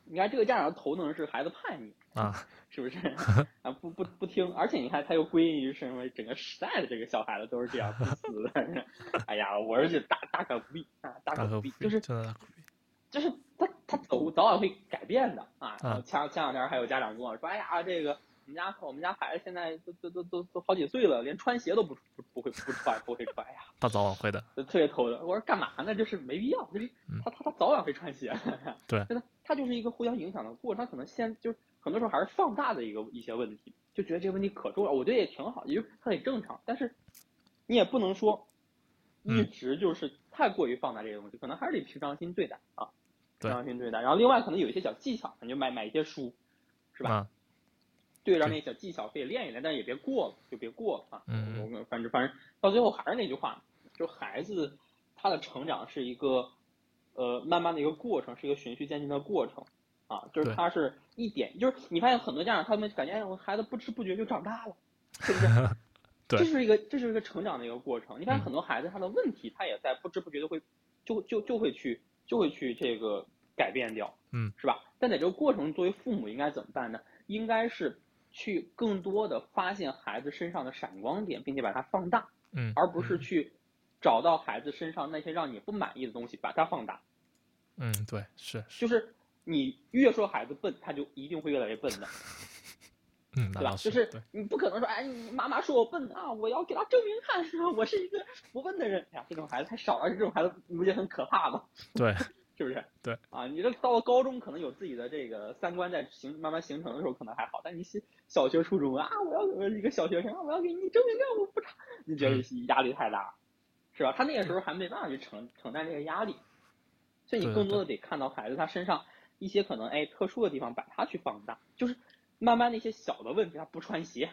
你看这个家长的头疼是孩子叛逆啊，是不是 [LAUGHS] 啊？不不不听，而且你看他又归因于是因为整个时代的这个小孩子都是这样自私的。哎呀，我儿子大大可不必啊，大可不必，就是就是他他早早晚会改变的啊。前前两天还有家长跟我说，哎呀这个。我们家我们家孩子现在都都都都都好几岁了，连穿鞋都不不不会不穿不会穿呀。他早晚会的，特别头疼。我说干嘛呢？就是没必要，就是他他他早晚会穿鞋。[LAUGHS] 对，真的，他就是一个互相影响的过程。他可能先就是很多时候还是放大的一个一些问题，就觉得这个问题可重要。我觉得也挺好，也就他很正常。但是你也不能说一直就是太过于放大这些东西，可能还是得平常心对待啊，平常心对待。然后另外可能有一些小技巧，你就买买一些书，是吧？对着那小技巧可以练一练，但是也别过了，就别过了啊。嗯我反正反正到最后还是那句话，就孩子他的成长是一个呃慢慢的一个过程，是一个循序渐进的过程啊。就是他是一点，就是你发现很多家长他们感觉我孩子不知不觉就长大了，是不是？[LAUGHS] 对。这是一个这是一个成长的一个过程。你发现很多孩子他的问题，他也在不知不觉的会就就就会去就会去这个改变掉，嗯，是吧？但在这个过程，作为父母应该怎么办呢？应该是。去更多的发现孩子身上的闪光点，并且把它放大，嗯，而不是去找到孩子身上那些让你不满意的东西，把它放大。嗯，对，是，就是你越说孩子笨，他就一定会越来越笨的，[LAUGHS] 嗯，对吧？就是你不可能说，哎，你妈妈说我笨啊，我要给他证明看，[LAUGHS] 我是一个不笨的人哎呀。这种孩子太少了，而且这种孩子你不觉得很可怕吗？对。是不是？对啊，你这到了高中，可能有自己的这个三观在形慢慢形成的时候，可能还好。但你小小学、初中啊，我要我一个小学生，我要给你证明我不差，你觉得压力太大，是吧？他那个时候还没办法去承承担这个压力，所以你更多的得看到孩子他身上一些可能哎特殊的地方，把他去放大，就是慢慢那些小的问题，他不穿鞋，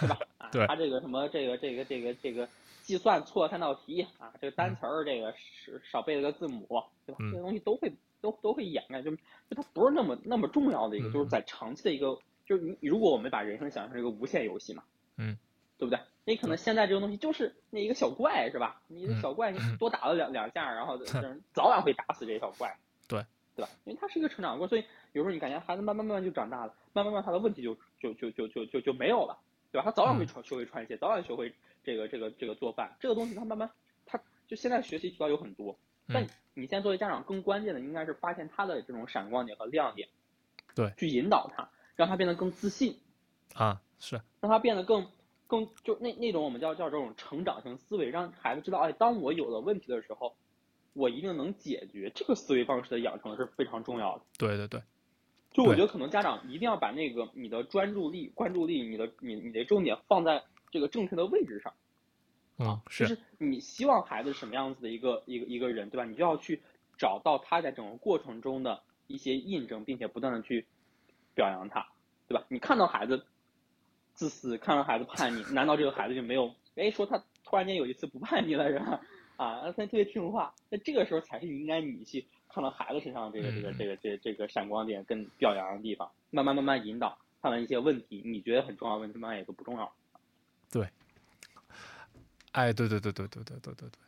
是吧？[LAUGHS] 啊，他这个什么这个这个这个这个。计算错三道题啊，这个单词儿这个少少背了个字母，对吧？这些东西都会都都会掩盖，就就它不是那么那么重要的一个，就是在长期的一个，就是你如果我们把人生想象成一个无限游戏嘛，嗯，对不对？你可能现在这个东西就是那一个小怪是吧？你的小怪你多打了两两下，然后早晚会打死这小怪，对。对吧？因为它是一个成长过，所以有时候你感觉孩子慢慢慢慢就长大了，慢慢慢他的问题就就就就就就就没有了，对吧？他早晚会穿学会穿鞋，早晚学会。这个这个这个做饭这个东西，他慢慢，他就现在学习渠道有很多，但你现在作为家长，更关键的应该是发现他的这种闪光点和亮点，对，去引导他，让他变得更自信，啊，是，让他变得更更就那那种我们叫叫这种成长型思维，让孩子知道，哎，当我有了问题的时候，我一定能解决，这个思维方式的养成是非常重要的。对对对，就我觉得可能家长一定要把那个你的专注力、关注力、你的你你的重点放在。这个正确的位置上，啊，就是你希望孩子什么样子的一个一个一个人，对吧？你就要去找到他在整个过程中的一些印证，并且不断的去表扬他，对吧？你看到孩子自私，看到孩子叛逆，难道这个孩子就没有？哎，说他突然间有一次不叛逆了，是吧？啊，他特别听话，那这个时候才是应该你去看到孩子身上这个这个这个这这个闪光点跟表扬的地方，慢慢慢慢引导，看到一些问题，你觉得很重要的问题，慢慢也都不重要。对，哎，对对对对对对对对对，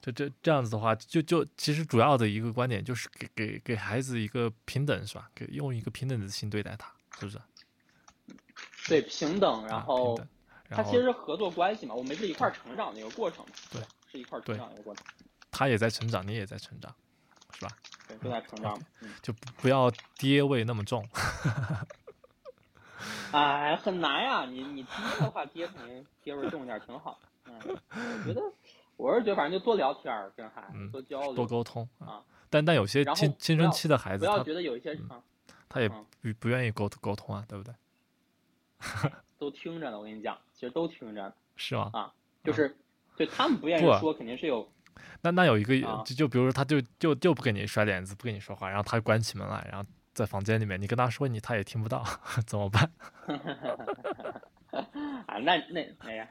就这这样子的话，就就其实主要的一个观点就是给给给孩子一个平等，是吧？给用一个平等的心对待他，是不是？对，平等，然后他其实是合作关系嘛，我们是一块成长的一个过程嘛，对，是一块成长的一个过程。他也在成长，你也在成长，是吧？对，都在成长，就不要爹味那么重。[LAUGHS] 哎，很难呀！你你爹的话，爹肯定爹味重一点，挺好。嗯，我觉得我是觉得，反正就多聊天儿，跟孩子多交流，多沟通啊。但但有些青青春期的孩子，不要觉得有一些啊，他也不不愿意沟沟通啊，对不对？[LAUGHS] 都听着呢，我跟你讲，其实都听着。是吗？啊，就是对他们不愿意说，肯定是有那那有一个就就比如说他就就就不跟你甩脸子，不跟你说话，然后他关起门来，然后在房间里面，你跟他说你他也听不到，[LAUGHS] 怎么办？[LAUGHS] 啊，那那哎呀，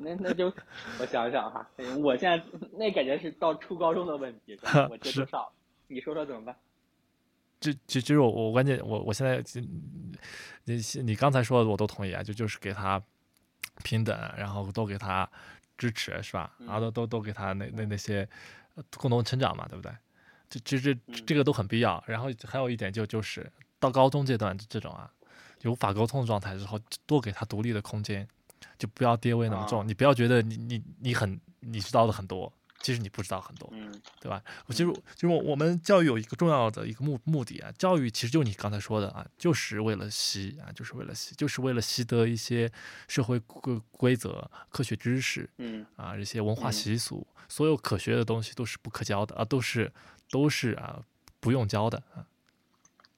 那那就我想想哈，我现在那感觉是到初高中的问题，我接触 [LAUGHS] 少，你说说怎么办？就就就是我我关键我我现在你你刚才说的我都同意啊，就就是给他平等，然后都给他支持是吧？然后都都都给他那那那些共同成长嘛，对不对？这这这这个都很必要。然后还有一点就就是到高中阶段这种啊。无法沟通的状态之后，多给他独立的空间，就不要爹味那么重。你不要觉得你你你很你知道的很多，其实你不知道很多，对吧？我其实就是我们教育有一个重要的一个目目的啊，教育其实就你刚才说的啊，就是为了习啊，就是为了习，就是为了习得一些社会规规则、科学知识，嗯啊，一些文化习俗，所有可学的东西都是不可教的啊，都是都是啊不用教的啊，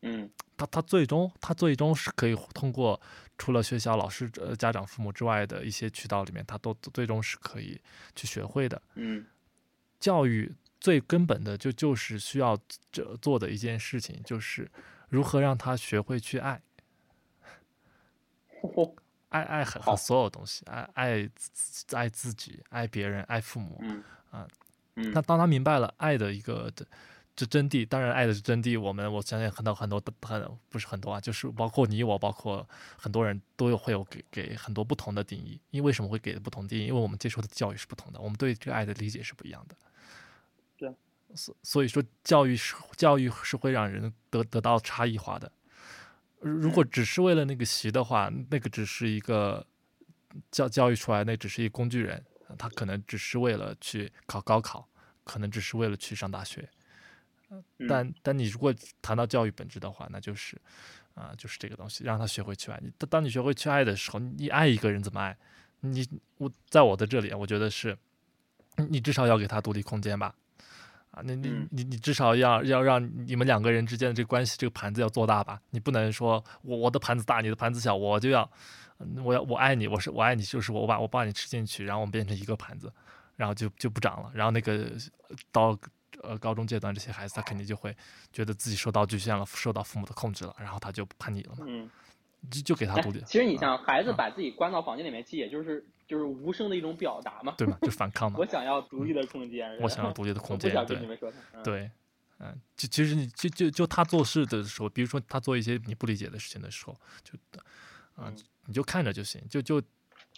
嗯。他他最终他最终是可以通过除了学校老师呃家长父母之外的一些渠道里面，他都最终是可以去学会的。嗯，教育最根本的就就是需要这做的一件事情，就是如何让他学会去爱，[LAUGHS] 爱爱很和所有东西，爱爱爱自己，爱别人，爱父母。嗯啊，嗯，那当他明白了爱的一个的。这真谛，当然爱的是真谛。我们我相信很多很多很不是很多啊，就是包括你我，包括很多人都有会有给给很多不同的定义。因为什么会给不同定义？因为我们接受的教育是不同的，我们对这个爱的理解是不一样的。对，所所以说教育是教育是会让人得得到差异化的。如果只是为了那个习的话，那个只是一个教教育出来，那只是一个工具人，他可能只是为了去考高考，可能只是为了去上大学。但但你如果谈到教育本质的话，那就是啊，就是这个东西，让他学会去爱。你当你学会去爱的时候，你爱一个人怎么爱？你我在我的这里，我觉得是，你至少要给他独立空间吧。啊，那你你你至少要要让你们两个人之间的这个关系，这个盘子要做大吧。你不能说我我的盘子大，你的盘子小，我就要我要我爱你，我是我爱你，就是我把我把你吃进去，然后我们变成一个盘子，然后就就不长了。然后那个到。呃，高中阶段这些孩子，他肯定就会觉得自己受到局限了，受到父母的控制了，然后他就叛逆了嘛。嗯，就就给他独立。其实你像孩子把自己关到房间里面，其实也就是就是无声的一种表达嘛。对嘛，就反抗嘛。[LAUGHS] 我想要独立的空间。我想要独立的空间。对。对，嗯，就其实你就就就他做事的时候，比如说他做一些你不理解的事情的时候，就啊，你就看着就行，就就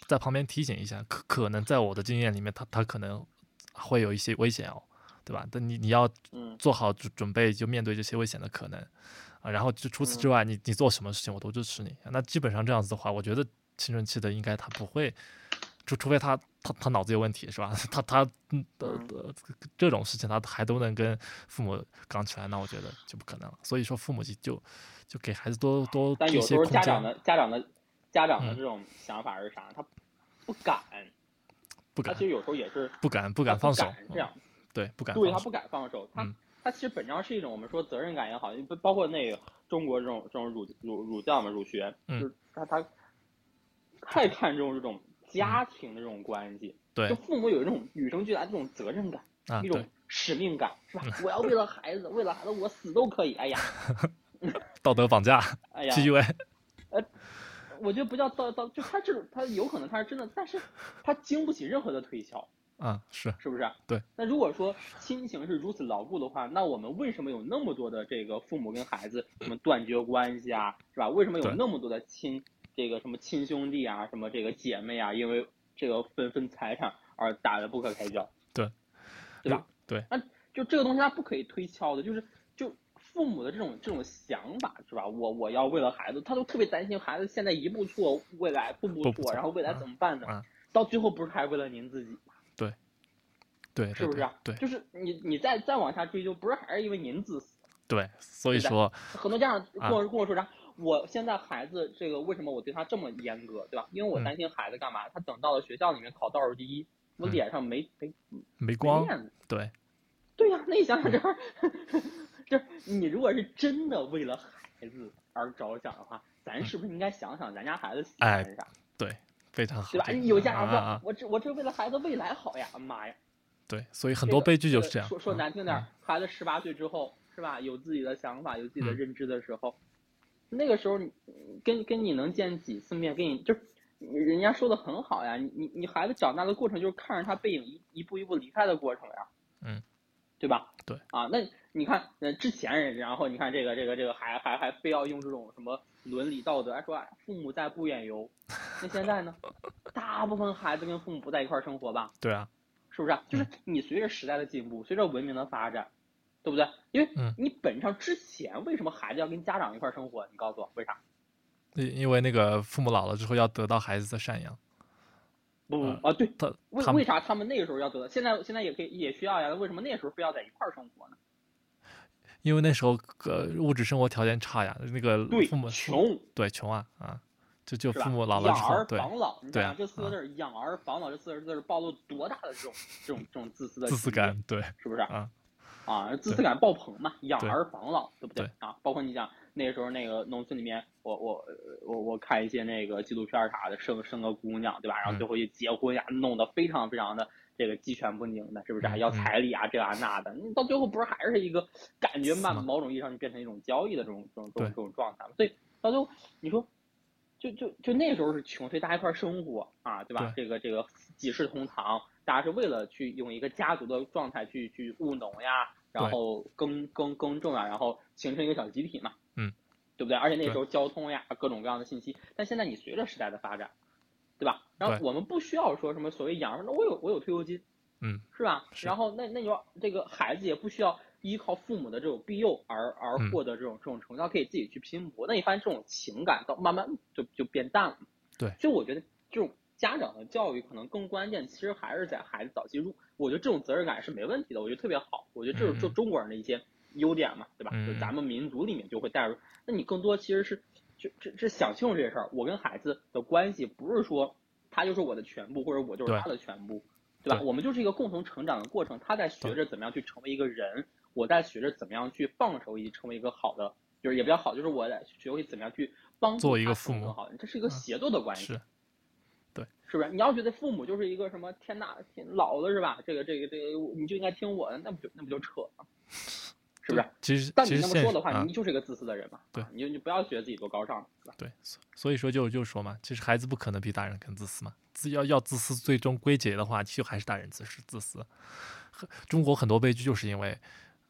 在旁边提醒一下，可可能在我的经验里面，他他可能会有一些危险哦。对吧？但你你要做好准准备，就面对这些危险的可能啊。然后就除此之外，你你做什么事情我都支持你。那基本上这样子的话，我觉得青春期的应该他不会，除除非他他他脑子有问题是吧？他他的这种事情他还都能跟父母刚起来，那我觉得就不可能了。所以说父母就就就给孩子多多但有时候家长的家长的家长的这种想法是啥？他不敢，不敢。他其实有时候也是不敢不敢放手这样。对，不敢。对他不敢放手，他他其实本质上是一种我们说责任感也好，包括那个中国这种这种儒儒儒教嘛，儒学，就是他他太看重这种家庭的这种关系，对，就父母有一种与生俱来的这种责任感，一种使命感，是吧？我要为了孩子，为了孩子我死都可以。哎呀，[LAUGHS] 道德绑架，[LAUGHS] 哎呀，PUA，[LAUGHS] 呃，我觉得不叫道道，就他这种他有可能他是真的，但是他经不起任何的推敲。啊，是是不是？对。那如果说亲情是如此牢固的话，那我们为什么有那么多的这个父母跟孩子什么断绝关系啊，是吧？为什么有那么多的亲这个什么亲兄弟啊，什么这个姐妹啊，因为这个分分财产而打得不可开交？对，对吧？对。那就这个东西它不可以推敲的，就是就父母的这种这种想法是吧？我我要为了孩子，他都特别担心孩子现在一步错，未来步步错，然后未来怎么办呢？到最后不是还是为了您自己？对，是不是？对，就是你，你再再往下追究，不是还是因为您自私？对，所以说很多家长跟我跟我说啥？我现在孩子这个为什么我对他这么严格，对吧？因为我担心孩子干嘛？他等到了学校里面考倒数第一，我脸上没没没光。对，对呀，那你想想这，[LAUGHS] 就你如果是真的为了孩子而着想的话，咱是不是应该想想咱家孩子喜欢啥？对，非常好，对吧？有家长说，我这我这为了孩子未来好呀，妈呀！对，所以很多悲剧就是这样。说说难听点，孩子十八岁之后是吧，有自己的想法，有自己的认知的时候，那个时候你跟跟你能见几次面，跟你就人家说的很好呀，你你你孩子长大的过程就是看着他背影一一步一步离开的过程呀。嗯。对吧？对啊，那你看，呃，之前人，然后你看这个这个这个，还还还非要用这种什么伦理道德来说，父母在不远游。那现在呢？大部分孩子跟父母不在一块儿生活吧？对啊，是不是？就是你随着时代的进步，随着文明的发展，对不对？因为你本上之前为什么孩子要跟家长一块儿生活？你告诉我为啥？因因为那个父母老了之后要得到孩子的赡养。不不啊，对，他为为啥他们那个时候要得到？现在现在也可以也需要呀？为什么那时候非要在一块儿生活呢？因为那时候呃物质生活条件差呀，那个父母穷，对穷啊啊，就就父母老了之后，对养儿防老，对啊，这四个字“养儿防老”这四个字暴露多大的这种这种这种自私的自私感，对，是不是啊？啊，自私感爆棚嘛，养儿防老，对不对啊？包括你讲那个时候那个农村里面，我我我我看一些那个纪录片啥的，生生个姑娘，对吧？然后最后一结婚呀，弄得非常非常的这个鸡犬不宁的，是不是？还要彩礼啊，这啊那的，你到最后不是还是一个感觉，慢某种意义上就变成一种交易的这种这种这种这种状态所以到最后你说，就就就那时候是穷，所以大家一块生活啊，对吧？这个这个几世同堂，大家是为了去用一个家族的状态去去务农呀。然后耕耕耕种啊，然后形成一个小集体嘛，嗯，对不对？而且那时候交通呀，各种各样的信息，但现在你随着时代的发展，对吧？然后我们不需要说什么所谓养，那我有我有退休金，嗯，是吧？然后那那你说这个孩子也不需要依靠父母的这种庇佑而而获得这种这种成就，可以自己去拼搏。那你发现这种情感到慢慢就就变淡了，对。所以我觉得这种。家长的教育可能更关键，其实还是在孩子早期入。我觉得这种责任感是没问题的，我觉得特别好。我觉得这是中中国人的一些优点嘛，对吧？就咱们民族里面就会带入。那你更多其实是就这这想清楚这些事儿。我跟孩子的关系不是说他就是我的全部，或者我就是他的全部，对吧？我们就是一个共同成长的过程。他在学着怎么样去成为一个人，我在学着怎么样去放手以及成为一个好的，就是也比较好，就是我在学会怎么样去帮助做一个父母。这是一个协作的关系。对，是不是？你要觉得父母就是一个什么天大天老子是吧？这个这个这个，你就应该听我的，那不就那不就扯吗？是不是？其实，但你那么说的话，你就是一个自私的人嘛。对，你就你不要觉得自己多高尚，是吧？对，所以说就就说嘛，其实孩子不可能比大人更自私嘛。自要要自私，最终归结的话，就还是大人自私自私。中国很多悲剧就是因为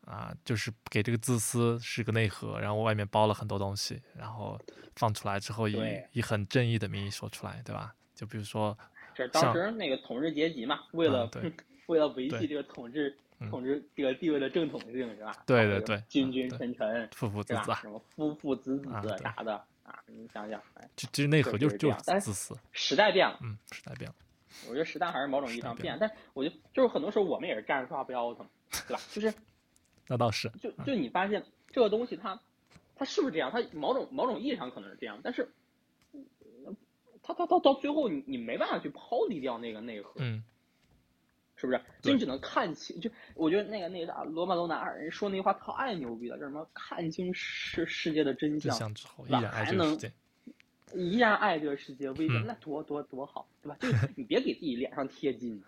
啊，就是给这个自私是个内核，然后外面包了很多东西，然后放出来之后以以很正义的名义说出来，对吧？就比如说，这当时那个统治阶级嘛，为了 [LAUGHS] 为了维系这个统治统治这个地位的正统性，是吧？对对对，君君臣臣，父父子子，什么夫父子子啥的啊？你想想，其实内核就是就是自私。时代变了，嗯，时代变了。我觉得时代还是某种意义上变，但我觉得就是很多时候我们也是站着说话不腰疼，对吧？就是 [LAUGHS] 那倒是，就就你发现这个东西它它是不是这样？它某种某种意义上可能是这样，但是。他他到到最后，你你没办法去抛离掉那个内核，嗯，是不是？就你只能看清，就我觉得那个那个啥，罗曼罗兰二人说那句话太牛逼了，叫什么？看清世世界的真相之后，依然还能依然爱这个世界，微笑，那多多多好，对吧？就 [LAUGHS] 你别给自己脸上贴金，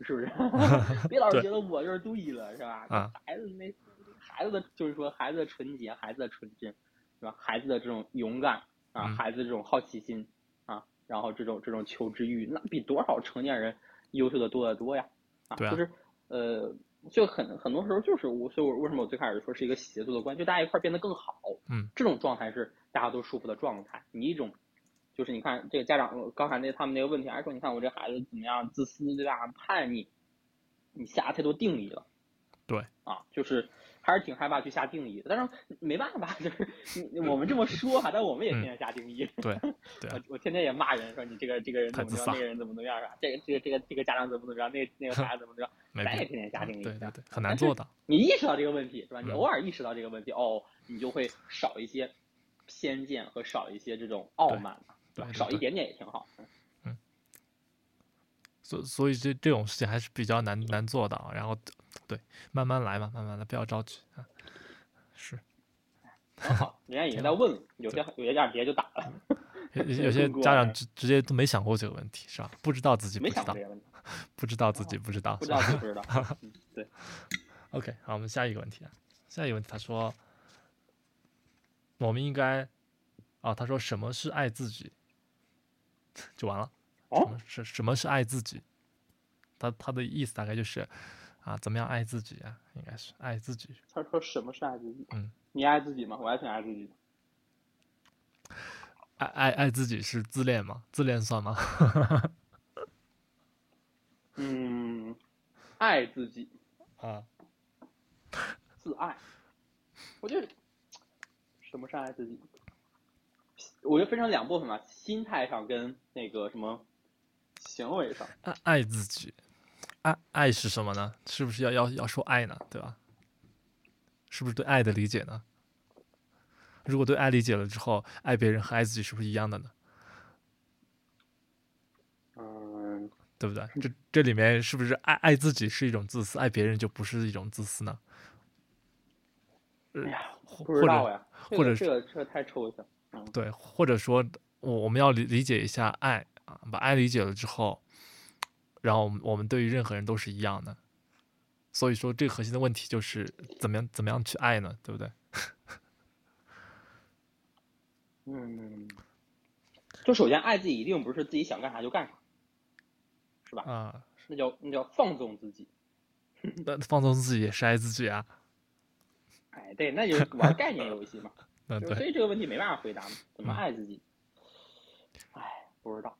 是不是？[LAUGHS] 别老是觉得我就是对了，是吧？孩子那孩子的，就是说孩子的纯洁，孩子的纯真，是吧？孩子的这种勇敢啊，孩子这种好奇心。然后这种这种求知欲，那比多少成年人优秀的多得多呀！啊，就是呃，就很很多时候就是我，所以我为什么我最开始说是一个协作的关系，就大家一块变得更好。嗯，这种状态是大家都舒服的状态。你一种就是你看这个家长刚才那他们那个问题，还说你看我这孩子怎么样，自私对吧？叛逆，你下太多定义了。对，啊，就是。还是挺害怕去下定义的，但是没办法，就是你我们这么说哈，但我们也天天下定义。对，[LAUGHS] 我我天天也骂人，说你这个这个人怎么着，那个人怎么怎么样是吧？这个这个这个这个家长怎么怎么着，那那个孩子怎么怎么着，[LAUGHS] 咱也天天下定义。对对对，很难做到。你意识到这个问题是吧？你偶尔意识到这个问题，哦，你就会少一些偏见和少一些这种傲慢嘛，对吧？少一点点也挺好。嗯。所所以这这种事情还是比较难难做到，然后。对，慢慢来嘛，慢慢来，不要着急啊。是，好，人家已经在问了，有些有些家长直接就打了，有 [LAUGHS] 有些家长直直接都没想过这个问题，是吧？不知道自己不知道，不知道自己不知道，不知道自己不知道。[LAUGHS] 对。OK，好，我们下一个问题啊，下一个问题，他说，我们应该，啊，他说什么是爱自己，就完了。哦，是什么是爱自己？他他的意思大概就是，啊，怎么样爱自己啊？应该是爱自己。他说什么是爱自己？嗯，你爱自己吗？我还挺爱自己的。爱爱爱自己是自恋吗？自恋算吗？[LAUGHS] 嗯，爱自己啊，自爱。我觉得什么是爱自己？我觉得分成两部分吧，心态上跟那个什么行为上。爱爱自己，爱爱是什么呢？是不是要要要说爱呢？对吧？是不是对爱的理解呢？如果对爱理解了之后，爱别人和爱自己是不是一样的呢？嗯，对不对？这这里面是不是爱爱自己是一种自私，爱别人就不是一种自私呢？哎呀，不知道呀，或者这个这个太抽象。嗯，对，或者说，我我们要理理解一下爱啊，把爱理解了之后，然后我们对于任何人都是一样的。所以说，这个核心的问题就是怎么样怎么样去爱呢？对不对？[LAUGHS] 嗯，就首先爱自己一定不是自己想干啥就干啥，是吧？啊，那叫那叫放纵自己。那放纵自己也是爱自己啊。[LAUGHS] 哎，对，那就是玩概念游戏嘛。[LAUGHS] 嗯，对。所以这个问题没办法回答嘛？怎么爱自己？哎，不知道。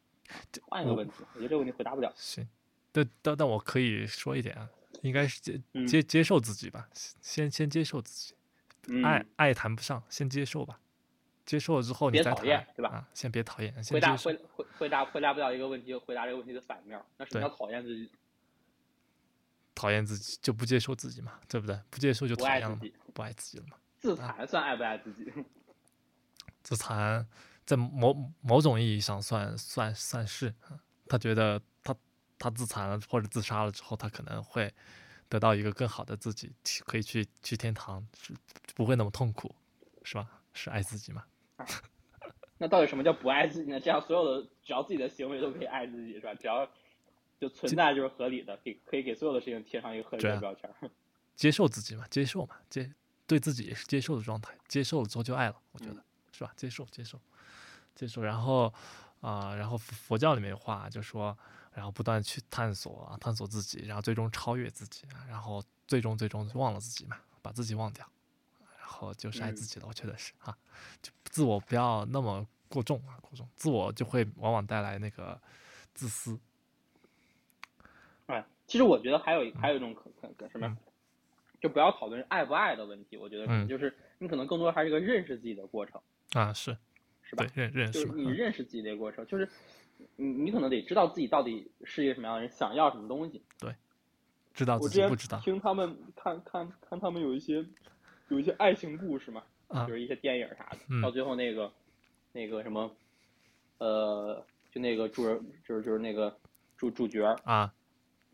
换一个问题，我觉得这个问题回答不了。行，但但但我可以说一点啊，应该是接接接受自己吧，先先接受自己。爱爱谈不上，先接受吧。接受了之后，你再讨厌，对吧？啊，先别讨厌。先回答回回回答回答不了一个问题，回答这个问题的反面。那什么叫讨厌自己？讨厌自己就不接受自己嘛，对不对？不接受就讨厌了，不爱自己了嘛。自残算爱不爱自己？[LAUGHS] 自残在某某种意义上算算算是。他觉得他他自残了或者自杀了之后，他可能会得到一个更好的自己，可以去去天堂，不会那么痛苦，是吧？是爱自己吗？[LAUGHS] 那到底什么叫不爱自己呢？这样所有的只要自己的行为都可以爱自己，是吧？只要就存在就是合理的，给可以给所有的事情贴上一个合理的标签。[LAUGHS] 接受自己嘛，接受嘛，接对自己也是接受的状态，接受了之后就爱了，我觉得是吧？接受，接受，接受，然后啊，然后佛教里面的话就说，然后不断去探索啊，探索自己，然后最终超越自己，然后最终最终忘了自己嘛，把自己忘掉。然后就是爱自己的，我觉得是啊，就自我不要那么过重啊，过重，自我就会往往带来那个自私。哎，其实我觉得还有还有一种可可什么，就不要讨论爱不爱的问题，我觉得可能就是你可能更多还是一个认识自己的过程。啊，是是吧？认认识，就是你认识自己的过程，就是你你可能得知道自己到底是一个什么样的人，想要什么东西。对，知道自己不知道。听他们看看看他们有一些。有一些爱情故事嘛，就是一些电影啥的，到最后那个那个什么，呃，就那个主人，就是就是那个主主角啊，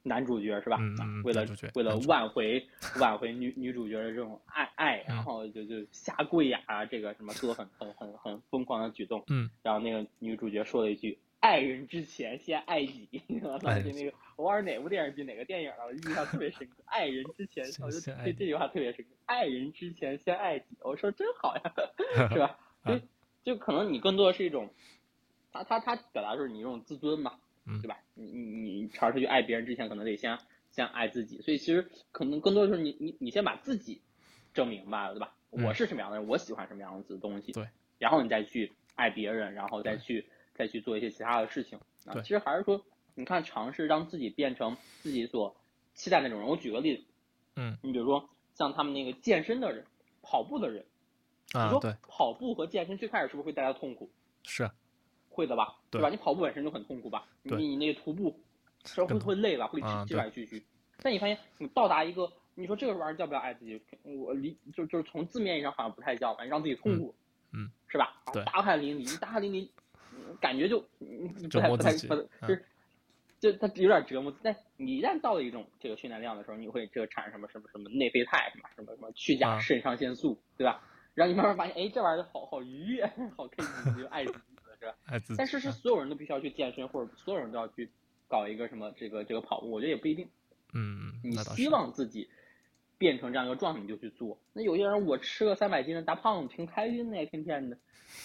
男主角是吧？为了为了挽回 [LAUGHS] 挽回女女主角的这种爱爱，然后就就下跪呀，这个什么做很很很很疯狂的举动。嗯，然后那个女主角说了一句。爱人之前先爱己，我当时那个我忘了哪部电视剧哪个电影了，我印象特别深刻。[LAUGHS] 爱人之前，我就对这句话特别深刻。爱人之前先爱己，我说真好呀，[LAUGHS] 是吧？就就可能你更多的是一种，他他他表达就是你一种自尊嘛，对吧？你你你尝试去爱别人之前，可能得先先爱自己。所以其实可能更多的是你你你先把自己整明白了，对吧？我是什么样的人，我喜欢什么样子的东西，对，然后你再去爱别人，然后再去。再去做一些其他的事情啊，其实还是说，你看，尝试让自己变成自己所期待那种人。我举个例子，嗯，你比如说像他们那个健身的人，跑步的人，啊，对，跑步和健身最开始是不是会带来痛苦？是，会的吧？对吧？你跑步本身就很痛苦吧？你你那个徒步，是会会累吧？会气喘吁吁。但你发现你到达一个，你说这个玩意儿叫不叫爱自己？我离就就是从字面意义上好像不太叫吧？让自己痛苦，嗯，是吧？对，大汗淋漓，大汗淋漓。感觉就折磨自己，就是就它有点折磨。但你一旦到了一种这个训练量的时候，你会这个产生什么什么什么内啡肽什么什么什么去甲肾上腺素，对吧？然后你慢慢发现，哎，这玩意儿好好愉悦，好开心，就爱自己但是是所有人都必须要去健身，或者所有人都要去搞一个什么这个这个跑步，我觉得也不一定。嗯，你希望自己变成这样一个状态，你就去做。那有些人我吃个三百斤的大胖子挺开心的，天天的，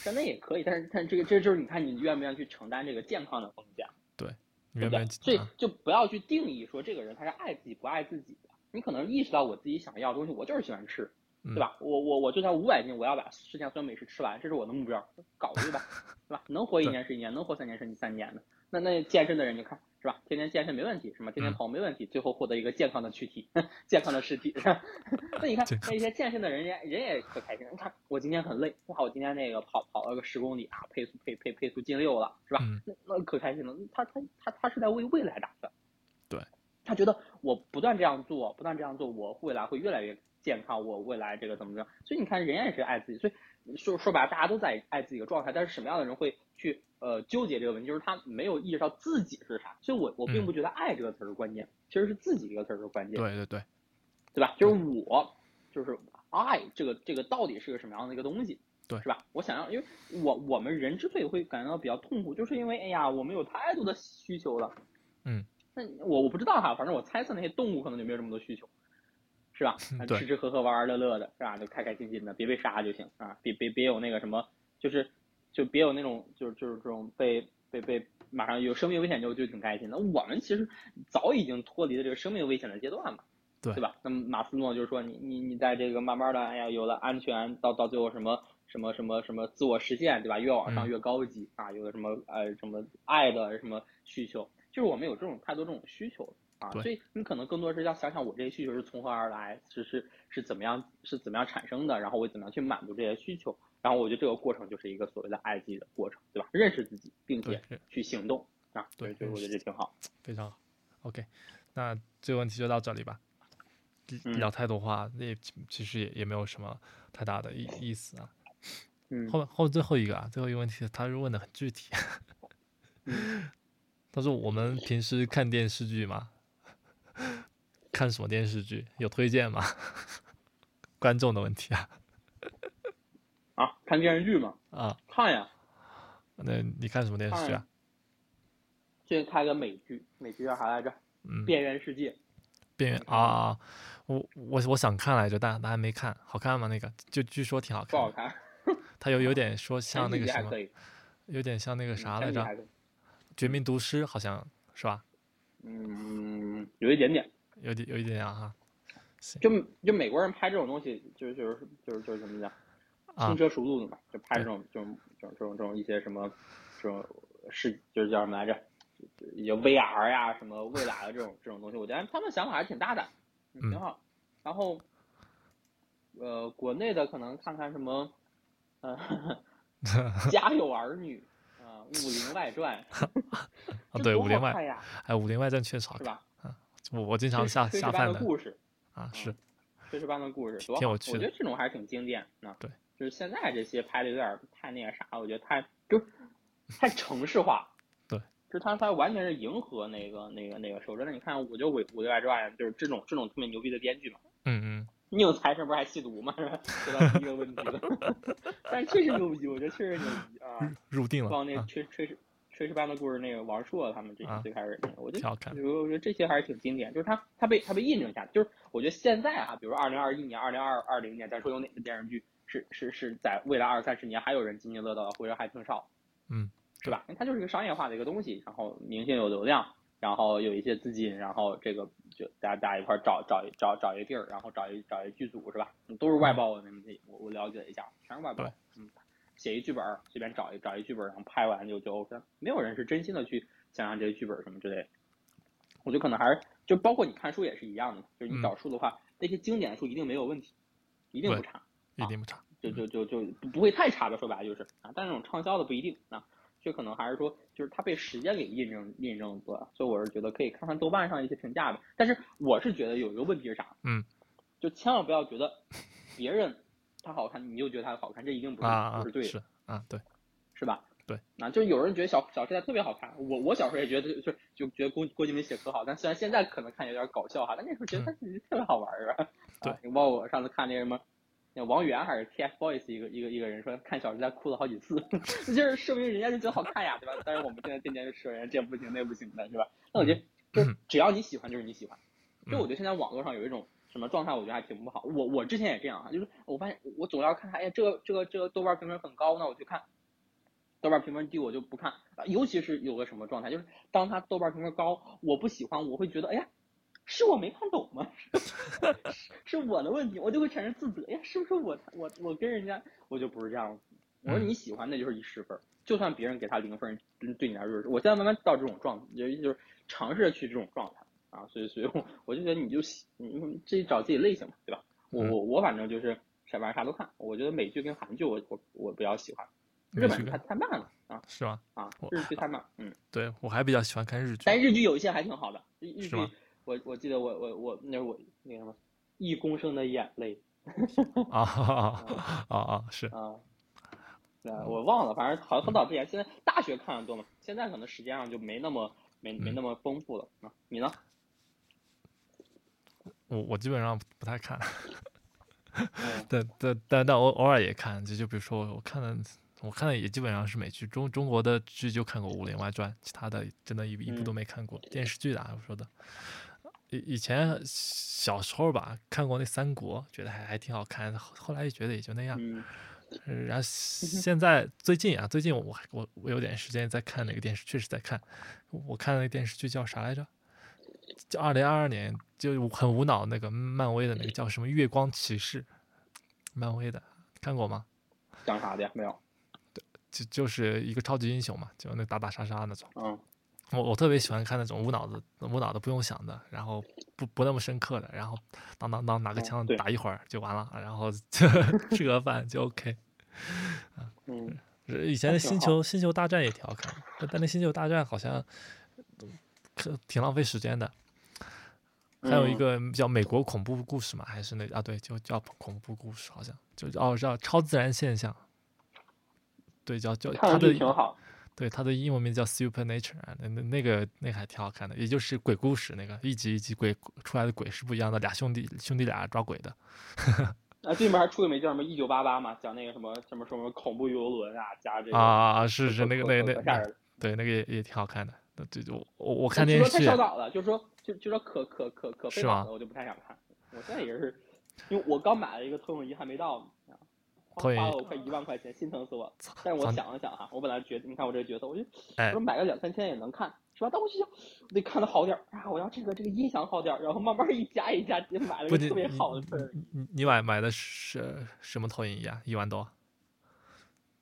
那也可以。但是，但这个这就是你看你愿不愿意去承担这个健康的风险，对，对不对？所以就不要去定义说这个人他是爱自己不爱自己的。你可能意识到我自己想要的东西，我就是喜欢吃，对吧？我我我就算五百斤，我要把世界上所有美食吃完，这是我的目标，搞对吧，对吧？能活一年是一年，能活三年是三年的。那那健身的人，你看是吧？天天健身没问题，是吗？天天跑没问题，最后获得一个健康的躯体，[LAUGHS] 健康的尸体，是吧？[LAUGHS] 那你看那些健身的人，人人也可开心。你看我今天很累，哇，我今天那个跑跑了个十公里啊，配速配配配速进六了，是吧？那那可开心了。他他他他是在为未来打算。对。他觉得我不断这样做，不断这样做，我未来会越来越健康，我未来这个怎么着？所以你看，人也是爱自己。所以说说白了，大家都在爱自己的状态。但是什么样的人会去？呃，纠结这个问题，就是他没有意识到自己是啥，所以我我并不觉得“爱”这个词儿是关键，其实是自己这个词儿是关键。对对对，对吧？就是我，就是爱这个这个到底是个什么样的一个东西？对，是吧？我想要，因为我我们人之所以会感觉到比较痛苦，就是因为哎呀，我们有太多的需求了。嗯。那我我不知道哈，反正我猜测那些动物可能就没有这么多需求，是吧？[LAUGHS] 吃吃喝喝玩玩乐乐的，是吧？就开开心心的，别被杀就行啊！别别别有那个什么，就是。就别有那种，就是就是这种被被被马上有生命危险就就挺开心的。我们其实早已经脱离了这个生命危险的阶段嘛，对对吧？那么马斯诺就是说，你你你在这个慢慢的，哎呀，有了安全，到到最后什么什么什么什么自我实现，对吧？越往上越高级啊，有了什么呃什么爱的什么需求，就是我们有这种太多这种需求啊，所以你可能更多是要想想我这些需求是从何而来，是是是怎么样是怎么样产生的，然后我怎么样去满足这些需求。然后我觉得这个过程就是一个所谓的爱自己的过程，对吧？认识自己，并且去行动啊，对，所以我觉得这挺好，非常好。OK，那这个问题就到这里吧。聊太多话，那其实也也没有什么太大的意意思啊。嗯。后后最后一个啊，最后一个问题，他是问的很具体。[LAUGHS] 他说：“我们平时看电视剧吗？[LAUGHS] 看什么电视剧？有推荐吗？” [LAUGHS] 观众的问题啊。啊，看电视剧嘛？啊，看呀。那你看什么电视剧啊？最近看个美剧，美剧叫啥来着？嗯，边缘世界。边缘啊，我我我想看来着，但但还没看，好看吗？那个就据说挺好看。不好看。他有有点说像那个什么，有点像那个啥来着，《绝命毒师》好像是吧？嗯，有一点点，有点有一点点哈。就就美国人拍这种东西，就是就是就是就是怎么讲？轻车熟路的嘛，就拍这种这种这种这种这种一些什么这种是就是叫什么来着？有 VR 呀，什么未来的这种这种东西，我觉得他们想法还是挺大胆，挺好。然后呃，国内的可能看看什么呃，[LAUGHS] [LAUGHS] 家有儿女啊，武林外传 [LAUGHS] 啊，对，武林外哎，武林外传确实好看，是吧？啊，我我经常下下饭的故事啊，是炊事班的故事，挺有趣的。我觉得这种还是挺经典啊。对。就是现在这些拍的有点太那个啥，我觉得太就太城市化。[LAUGHS] 对，就是他他完全是迎合那个那个那个受真的。你看，我就《武武林外传》就是这种这种特别牛逼的编剧嘛。嗯嗯。宁财神不是还吸毒吗？是吧？说到第一个问题了。[LAUGHS] 但是确实牛逼，我觉得确实牛逼啊。入定了。放那炊炊事炊事班的故事，那个王朔他们这些最开始那个，我觉得我觉得这些还是挺经典。就是他他被他被印证下，就是我觉得现在啊，比如说二零二一年、二零二二零年，咱说有哪个电视剧？是是是在未来二三十年还有人津津乐道，或者还挺少，嗯，是吧？它就是一个商业化的一个东西，然后明星有流量，然后有一些资金，然后这个就大家大家一块找找找找一个地儿，然后找一找一剧组是吧？都是外包的我我了解一下，全是外包。嗯，写一剧本，随便找一找一剧本，然后拍完就就 OK，没有人是真心的去想象这些剧本什么之类的。我觉得可能还是就包括你看书也是一样的，就是你找书的话，那些经典书一定没有问题，一定不差。一定不差，就就就就不会太差的，说白了就是啊，但那种畅销的不一定啊，这可能还是说，就是它被时间给印证印证了，所以我是觉得可以看看豆瓣上一些评价的。但是我是觉得有一个问题是啥？嗯，就千万不要觉得别人他好看，你就觉得他好看，这一定不是不是对的啊，对，是吧？对，啊，就有人觉得小小时代特别好看，我我小时候也觉得就就觉得郭郭敬明写可好，但虽然现在可能看有点搞笑哈，但那时候觉得他特别好玩儿，是吧？对，你包括我上次看那什么。那王源还是 TFBOYS 一个一个一个人说看《小时代》哭了好几次，[LAUGHS] 那就是说明人家就觉得好看呀，对吧？但是我们现在天天就说人家这不行那不行的，是吧？那我觉得就只要你喜欢就是你喜欢，就我觉得现在网络上有一种什么状态，我觉得还挺不好。我我之前也这样啊，就是我发现我总要看看，哎，这个这个这个豆瓣评分很高，那我就看；豆瓣评分低我就不看。尤其是有个什么状态，就是当他豆瓣评分高，我不喜欢，我会觉得，哎呀。是我没看懂吗？是我的问题，我就会产生自责。哎呀，是不是我我我跟人家我就不是这样子？我说你喜欢那就是一十分，就算别人给他零分，对你来说，我现在慢慢到这种状态，就就是尝试着去这种状态啊。所以所以我我就觉得你就你自己找自己类型嘛，对吧？我我我反正就是啥玩意啥都看。我觉得美剧跟韩剧我我我比较喜欢，日本太太慢了啊。是吗？啊，日剧太慢。嗯，对我还比较喜欢看日剧，但日剧有一些还挺好的，日剧。我我记得我我我那是我那个什么一公升的眼泪 [LAUGHS] 啊啊啊是啊，我忘了，反正好像很早之前，现在大学看的多嘛，现在可能时间上就没那么没没那么丰富了啊。你呢？我我基本上不太看，[LAUGHS] 但但但但偶偶尔也看，就就比如说我看的我看的也基本上是美剧，中中国的剧就看过《武林外传》，其他的真的一一部都没看过。电视剧的我说的。以以前小时候吧，看过那三国，觉得还还挺好看。后来就觉得也就那样。然后现在最近啊，最近我我我有点时间在看那个电视，确实在看。我看那个电视剧叫啥来着？就二零二二年就很无脑那个漫威的那个叫什么《月光骑士》，漫威的看过吗？讲啥的呀？没有。对，就就是一个超级英雄嘛，就那打打杀杀那种。嗯。我我特别喜欢看那种无脑子、无脑的不用想的，然后不不那么深刻的，然后当当当拿个枪打一会儿就完了，然后 [LAUGHS] 吃 [LAUGHS] 个饭就 OK。嗯，以前的星球星球大战也挺好看，但那星球大战好像可挺浪费时间的。还有一个叫美国恐怖故事嘛，还是那啊对，就叫恐怖故事，好像就哦叫超自然现象。对，叫叫它的挺好。对，它的英文名叫 Supernature，那那那个那个还挺好看的，也就是鬼故事那个一集一集鬼出来的鬼是不一样的，俩兄弟兄弟俩抓鬼的。[LAUGHS] 啊，最近还出个没叫什么一九八八嘛，讲那个什么什么什么恐怖游轮啊，加这个啊是是那个那个那对那个也也挺好看的。对就我我看电视太烧脑了，就是说就就说可可可可费脑的，我就不太想看。我现在也是，因为我刚买了一个投影仪还没到。花了我快一万块钱，心疼死我！但是我想了想哈，我本来觉得，你看我这个角色，我就我说买个两三千也能看，是吧？但我就想，我得看的好点儿啊！我要这个这个音响好点儿，然后慢慢一加一加，就买了个特别好的。你你买买的是什么投影仪啊？一万多？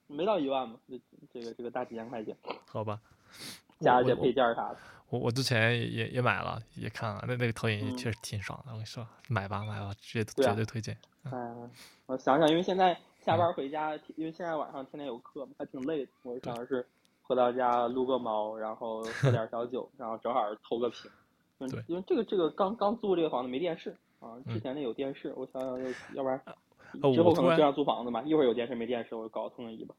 没到一万吧，这这个这个大几千块钱。好吧，[LAUGHS] 加一些配件啥的。我我之前也也买了，也看了，那那个投影仪确实挺爽的。我跟你说，买吧买吧，绝绝对推荐。嗯，我想想，因为现在。下班回家，因为现在晚上天天有课嘛，还挺累的。我想的是回到家撸个猫，然后喝点小酒，[LAUGHS] 然后正好偷个屏。对，因为这个这个刚刚租这个房子没电视啊，之前那有电视。我想想，要不然之后可能这样租房子嘛，一会儿有电视没电视，我就搞个投影仪吧。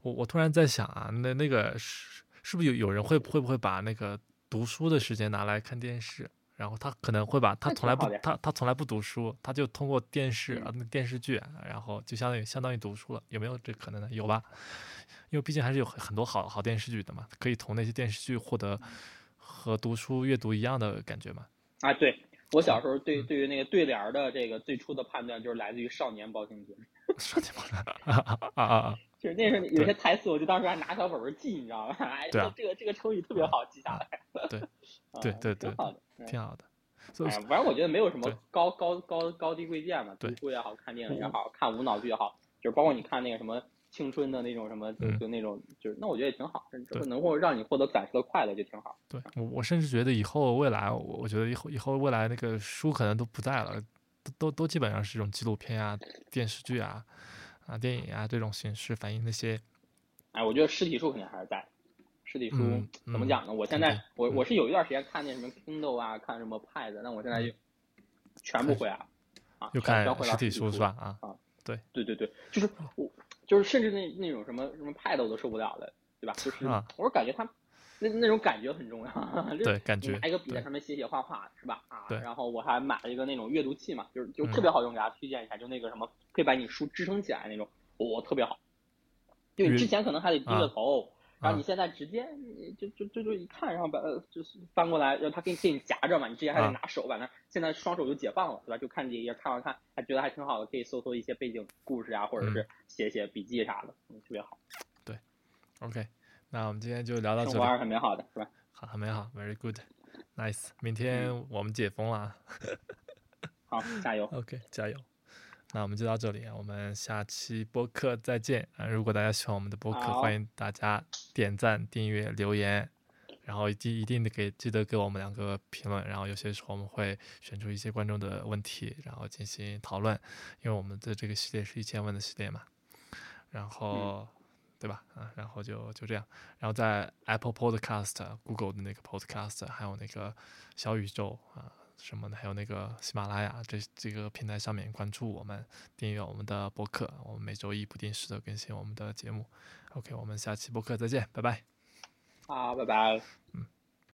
我我突然在想啊，那那个是是不是有有人会会不会把那个读书的时间拿来看电视？然后他可能会把他从来不他他从来不读书，他就通过电视啊那电视剧，然后就相当于相当于读书了，有没有这可能呢？有吧？因为毕竟还是有很多好好电视剧的嘛，可以从那些电视剧获得和读书阅读一样的感觉嘛。啊，对我小时候对对于那个对联的这个最初的判断就是来自于《少年包青天》。[LAUGHS] 少年包青天啊啊啊！就是那时候有些台词，我就当时还拿小本本记，你知道吧？[LAUGHS] 哎，这个这个这个成语特别好记下来。对对对 [LAUGHS] 对。挺好的。挺好的，反正我觉得没有什么高高高高低贵贱嘛，读书也好看电影也好看无脑剧也好，就是包括你看那个什么青春的那种什么，就就那种，就是那我觉得也挺好，就是能够让你获得暂时的快乐就挺好。对我我甚至觉得以后未来，我我觉得以后以后未来那个书可能都不在了，都都都基本上是这种纪录片啊、电视剧啊、啊电影啊这种形式反映那些。哎，我觉得实体书肯定还是在。实体书怎么讲呢？我现在我我是有一段时间看那什么 Kindle 啊，看什么 Pad，但我现在就全部回来了啊，又看实体书是吧？啊啊，对对对对，就是我就是甚至那那种什么什么 Pad 我都受不了了，对吧？就是我是感觉他那那种感觉很重要。[LAUGHS] 对，感觉。拿一个笔在上面写写画画，是吧？啊，对。然后我还买了一个那种阅读器嘛，就是就特别好用，给大家推荐一下，就那个什么可以把你书支撑起来那种，我特别好。就之前可能还得低着头。然后你现在直接就就就就一看，然后把就是翻过来，然后他给你给你夹着嘛，你之前还得拿手把那，现在双手就解放了，对吧？就看这一页，看完看，还觉得还挺好的，可以搜搜一些背景故事啊，或者是写写笔记啥的，嗯，特别好。对，OK，那我们今天就聊到这里。生活很美好的，是吧？好，很美好，Very good，Nice。明天我们解封了。[LAUGHS] 好，加油。OK，加油。那我们就到这里，我们下期播客再见啊！如果大家喜欢我们的播客，欢迎大家点赞、订阅、留言，然后一定一定的给记得给我们两个评论。然后有些时候我们会选出一些观众的问题，然后进行讨论，因为我们的这个系列是一千问的系列嘛。然后，对吧？啊，然后就就这样。然后在 Apple Podcast、Google 的那个 Podcast，还有那个小宇宙啊。什么的，还有那个喜马拉雅这这个平台上面关注我们，订阅我们的播客，我们每周一不定时的更新我们的节目。OK，我们下期播客再见，拜拜。好，拜拜。嗯。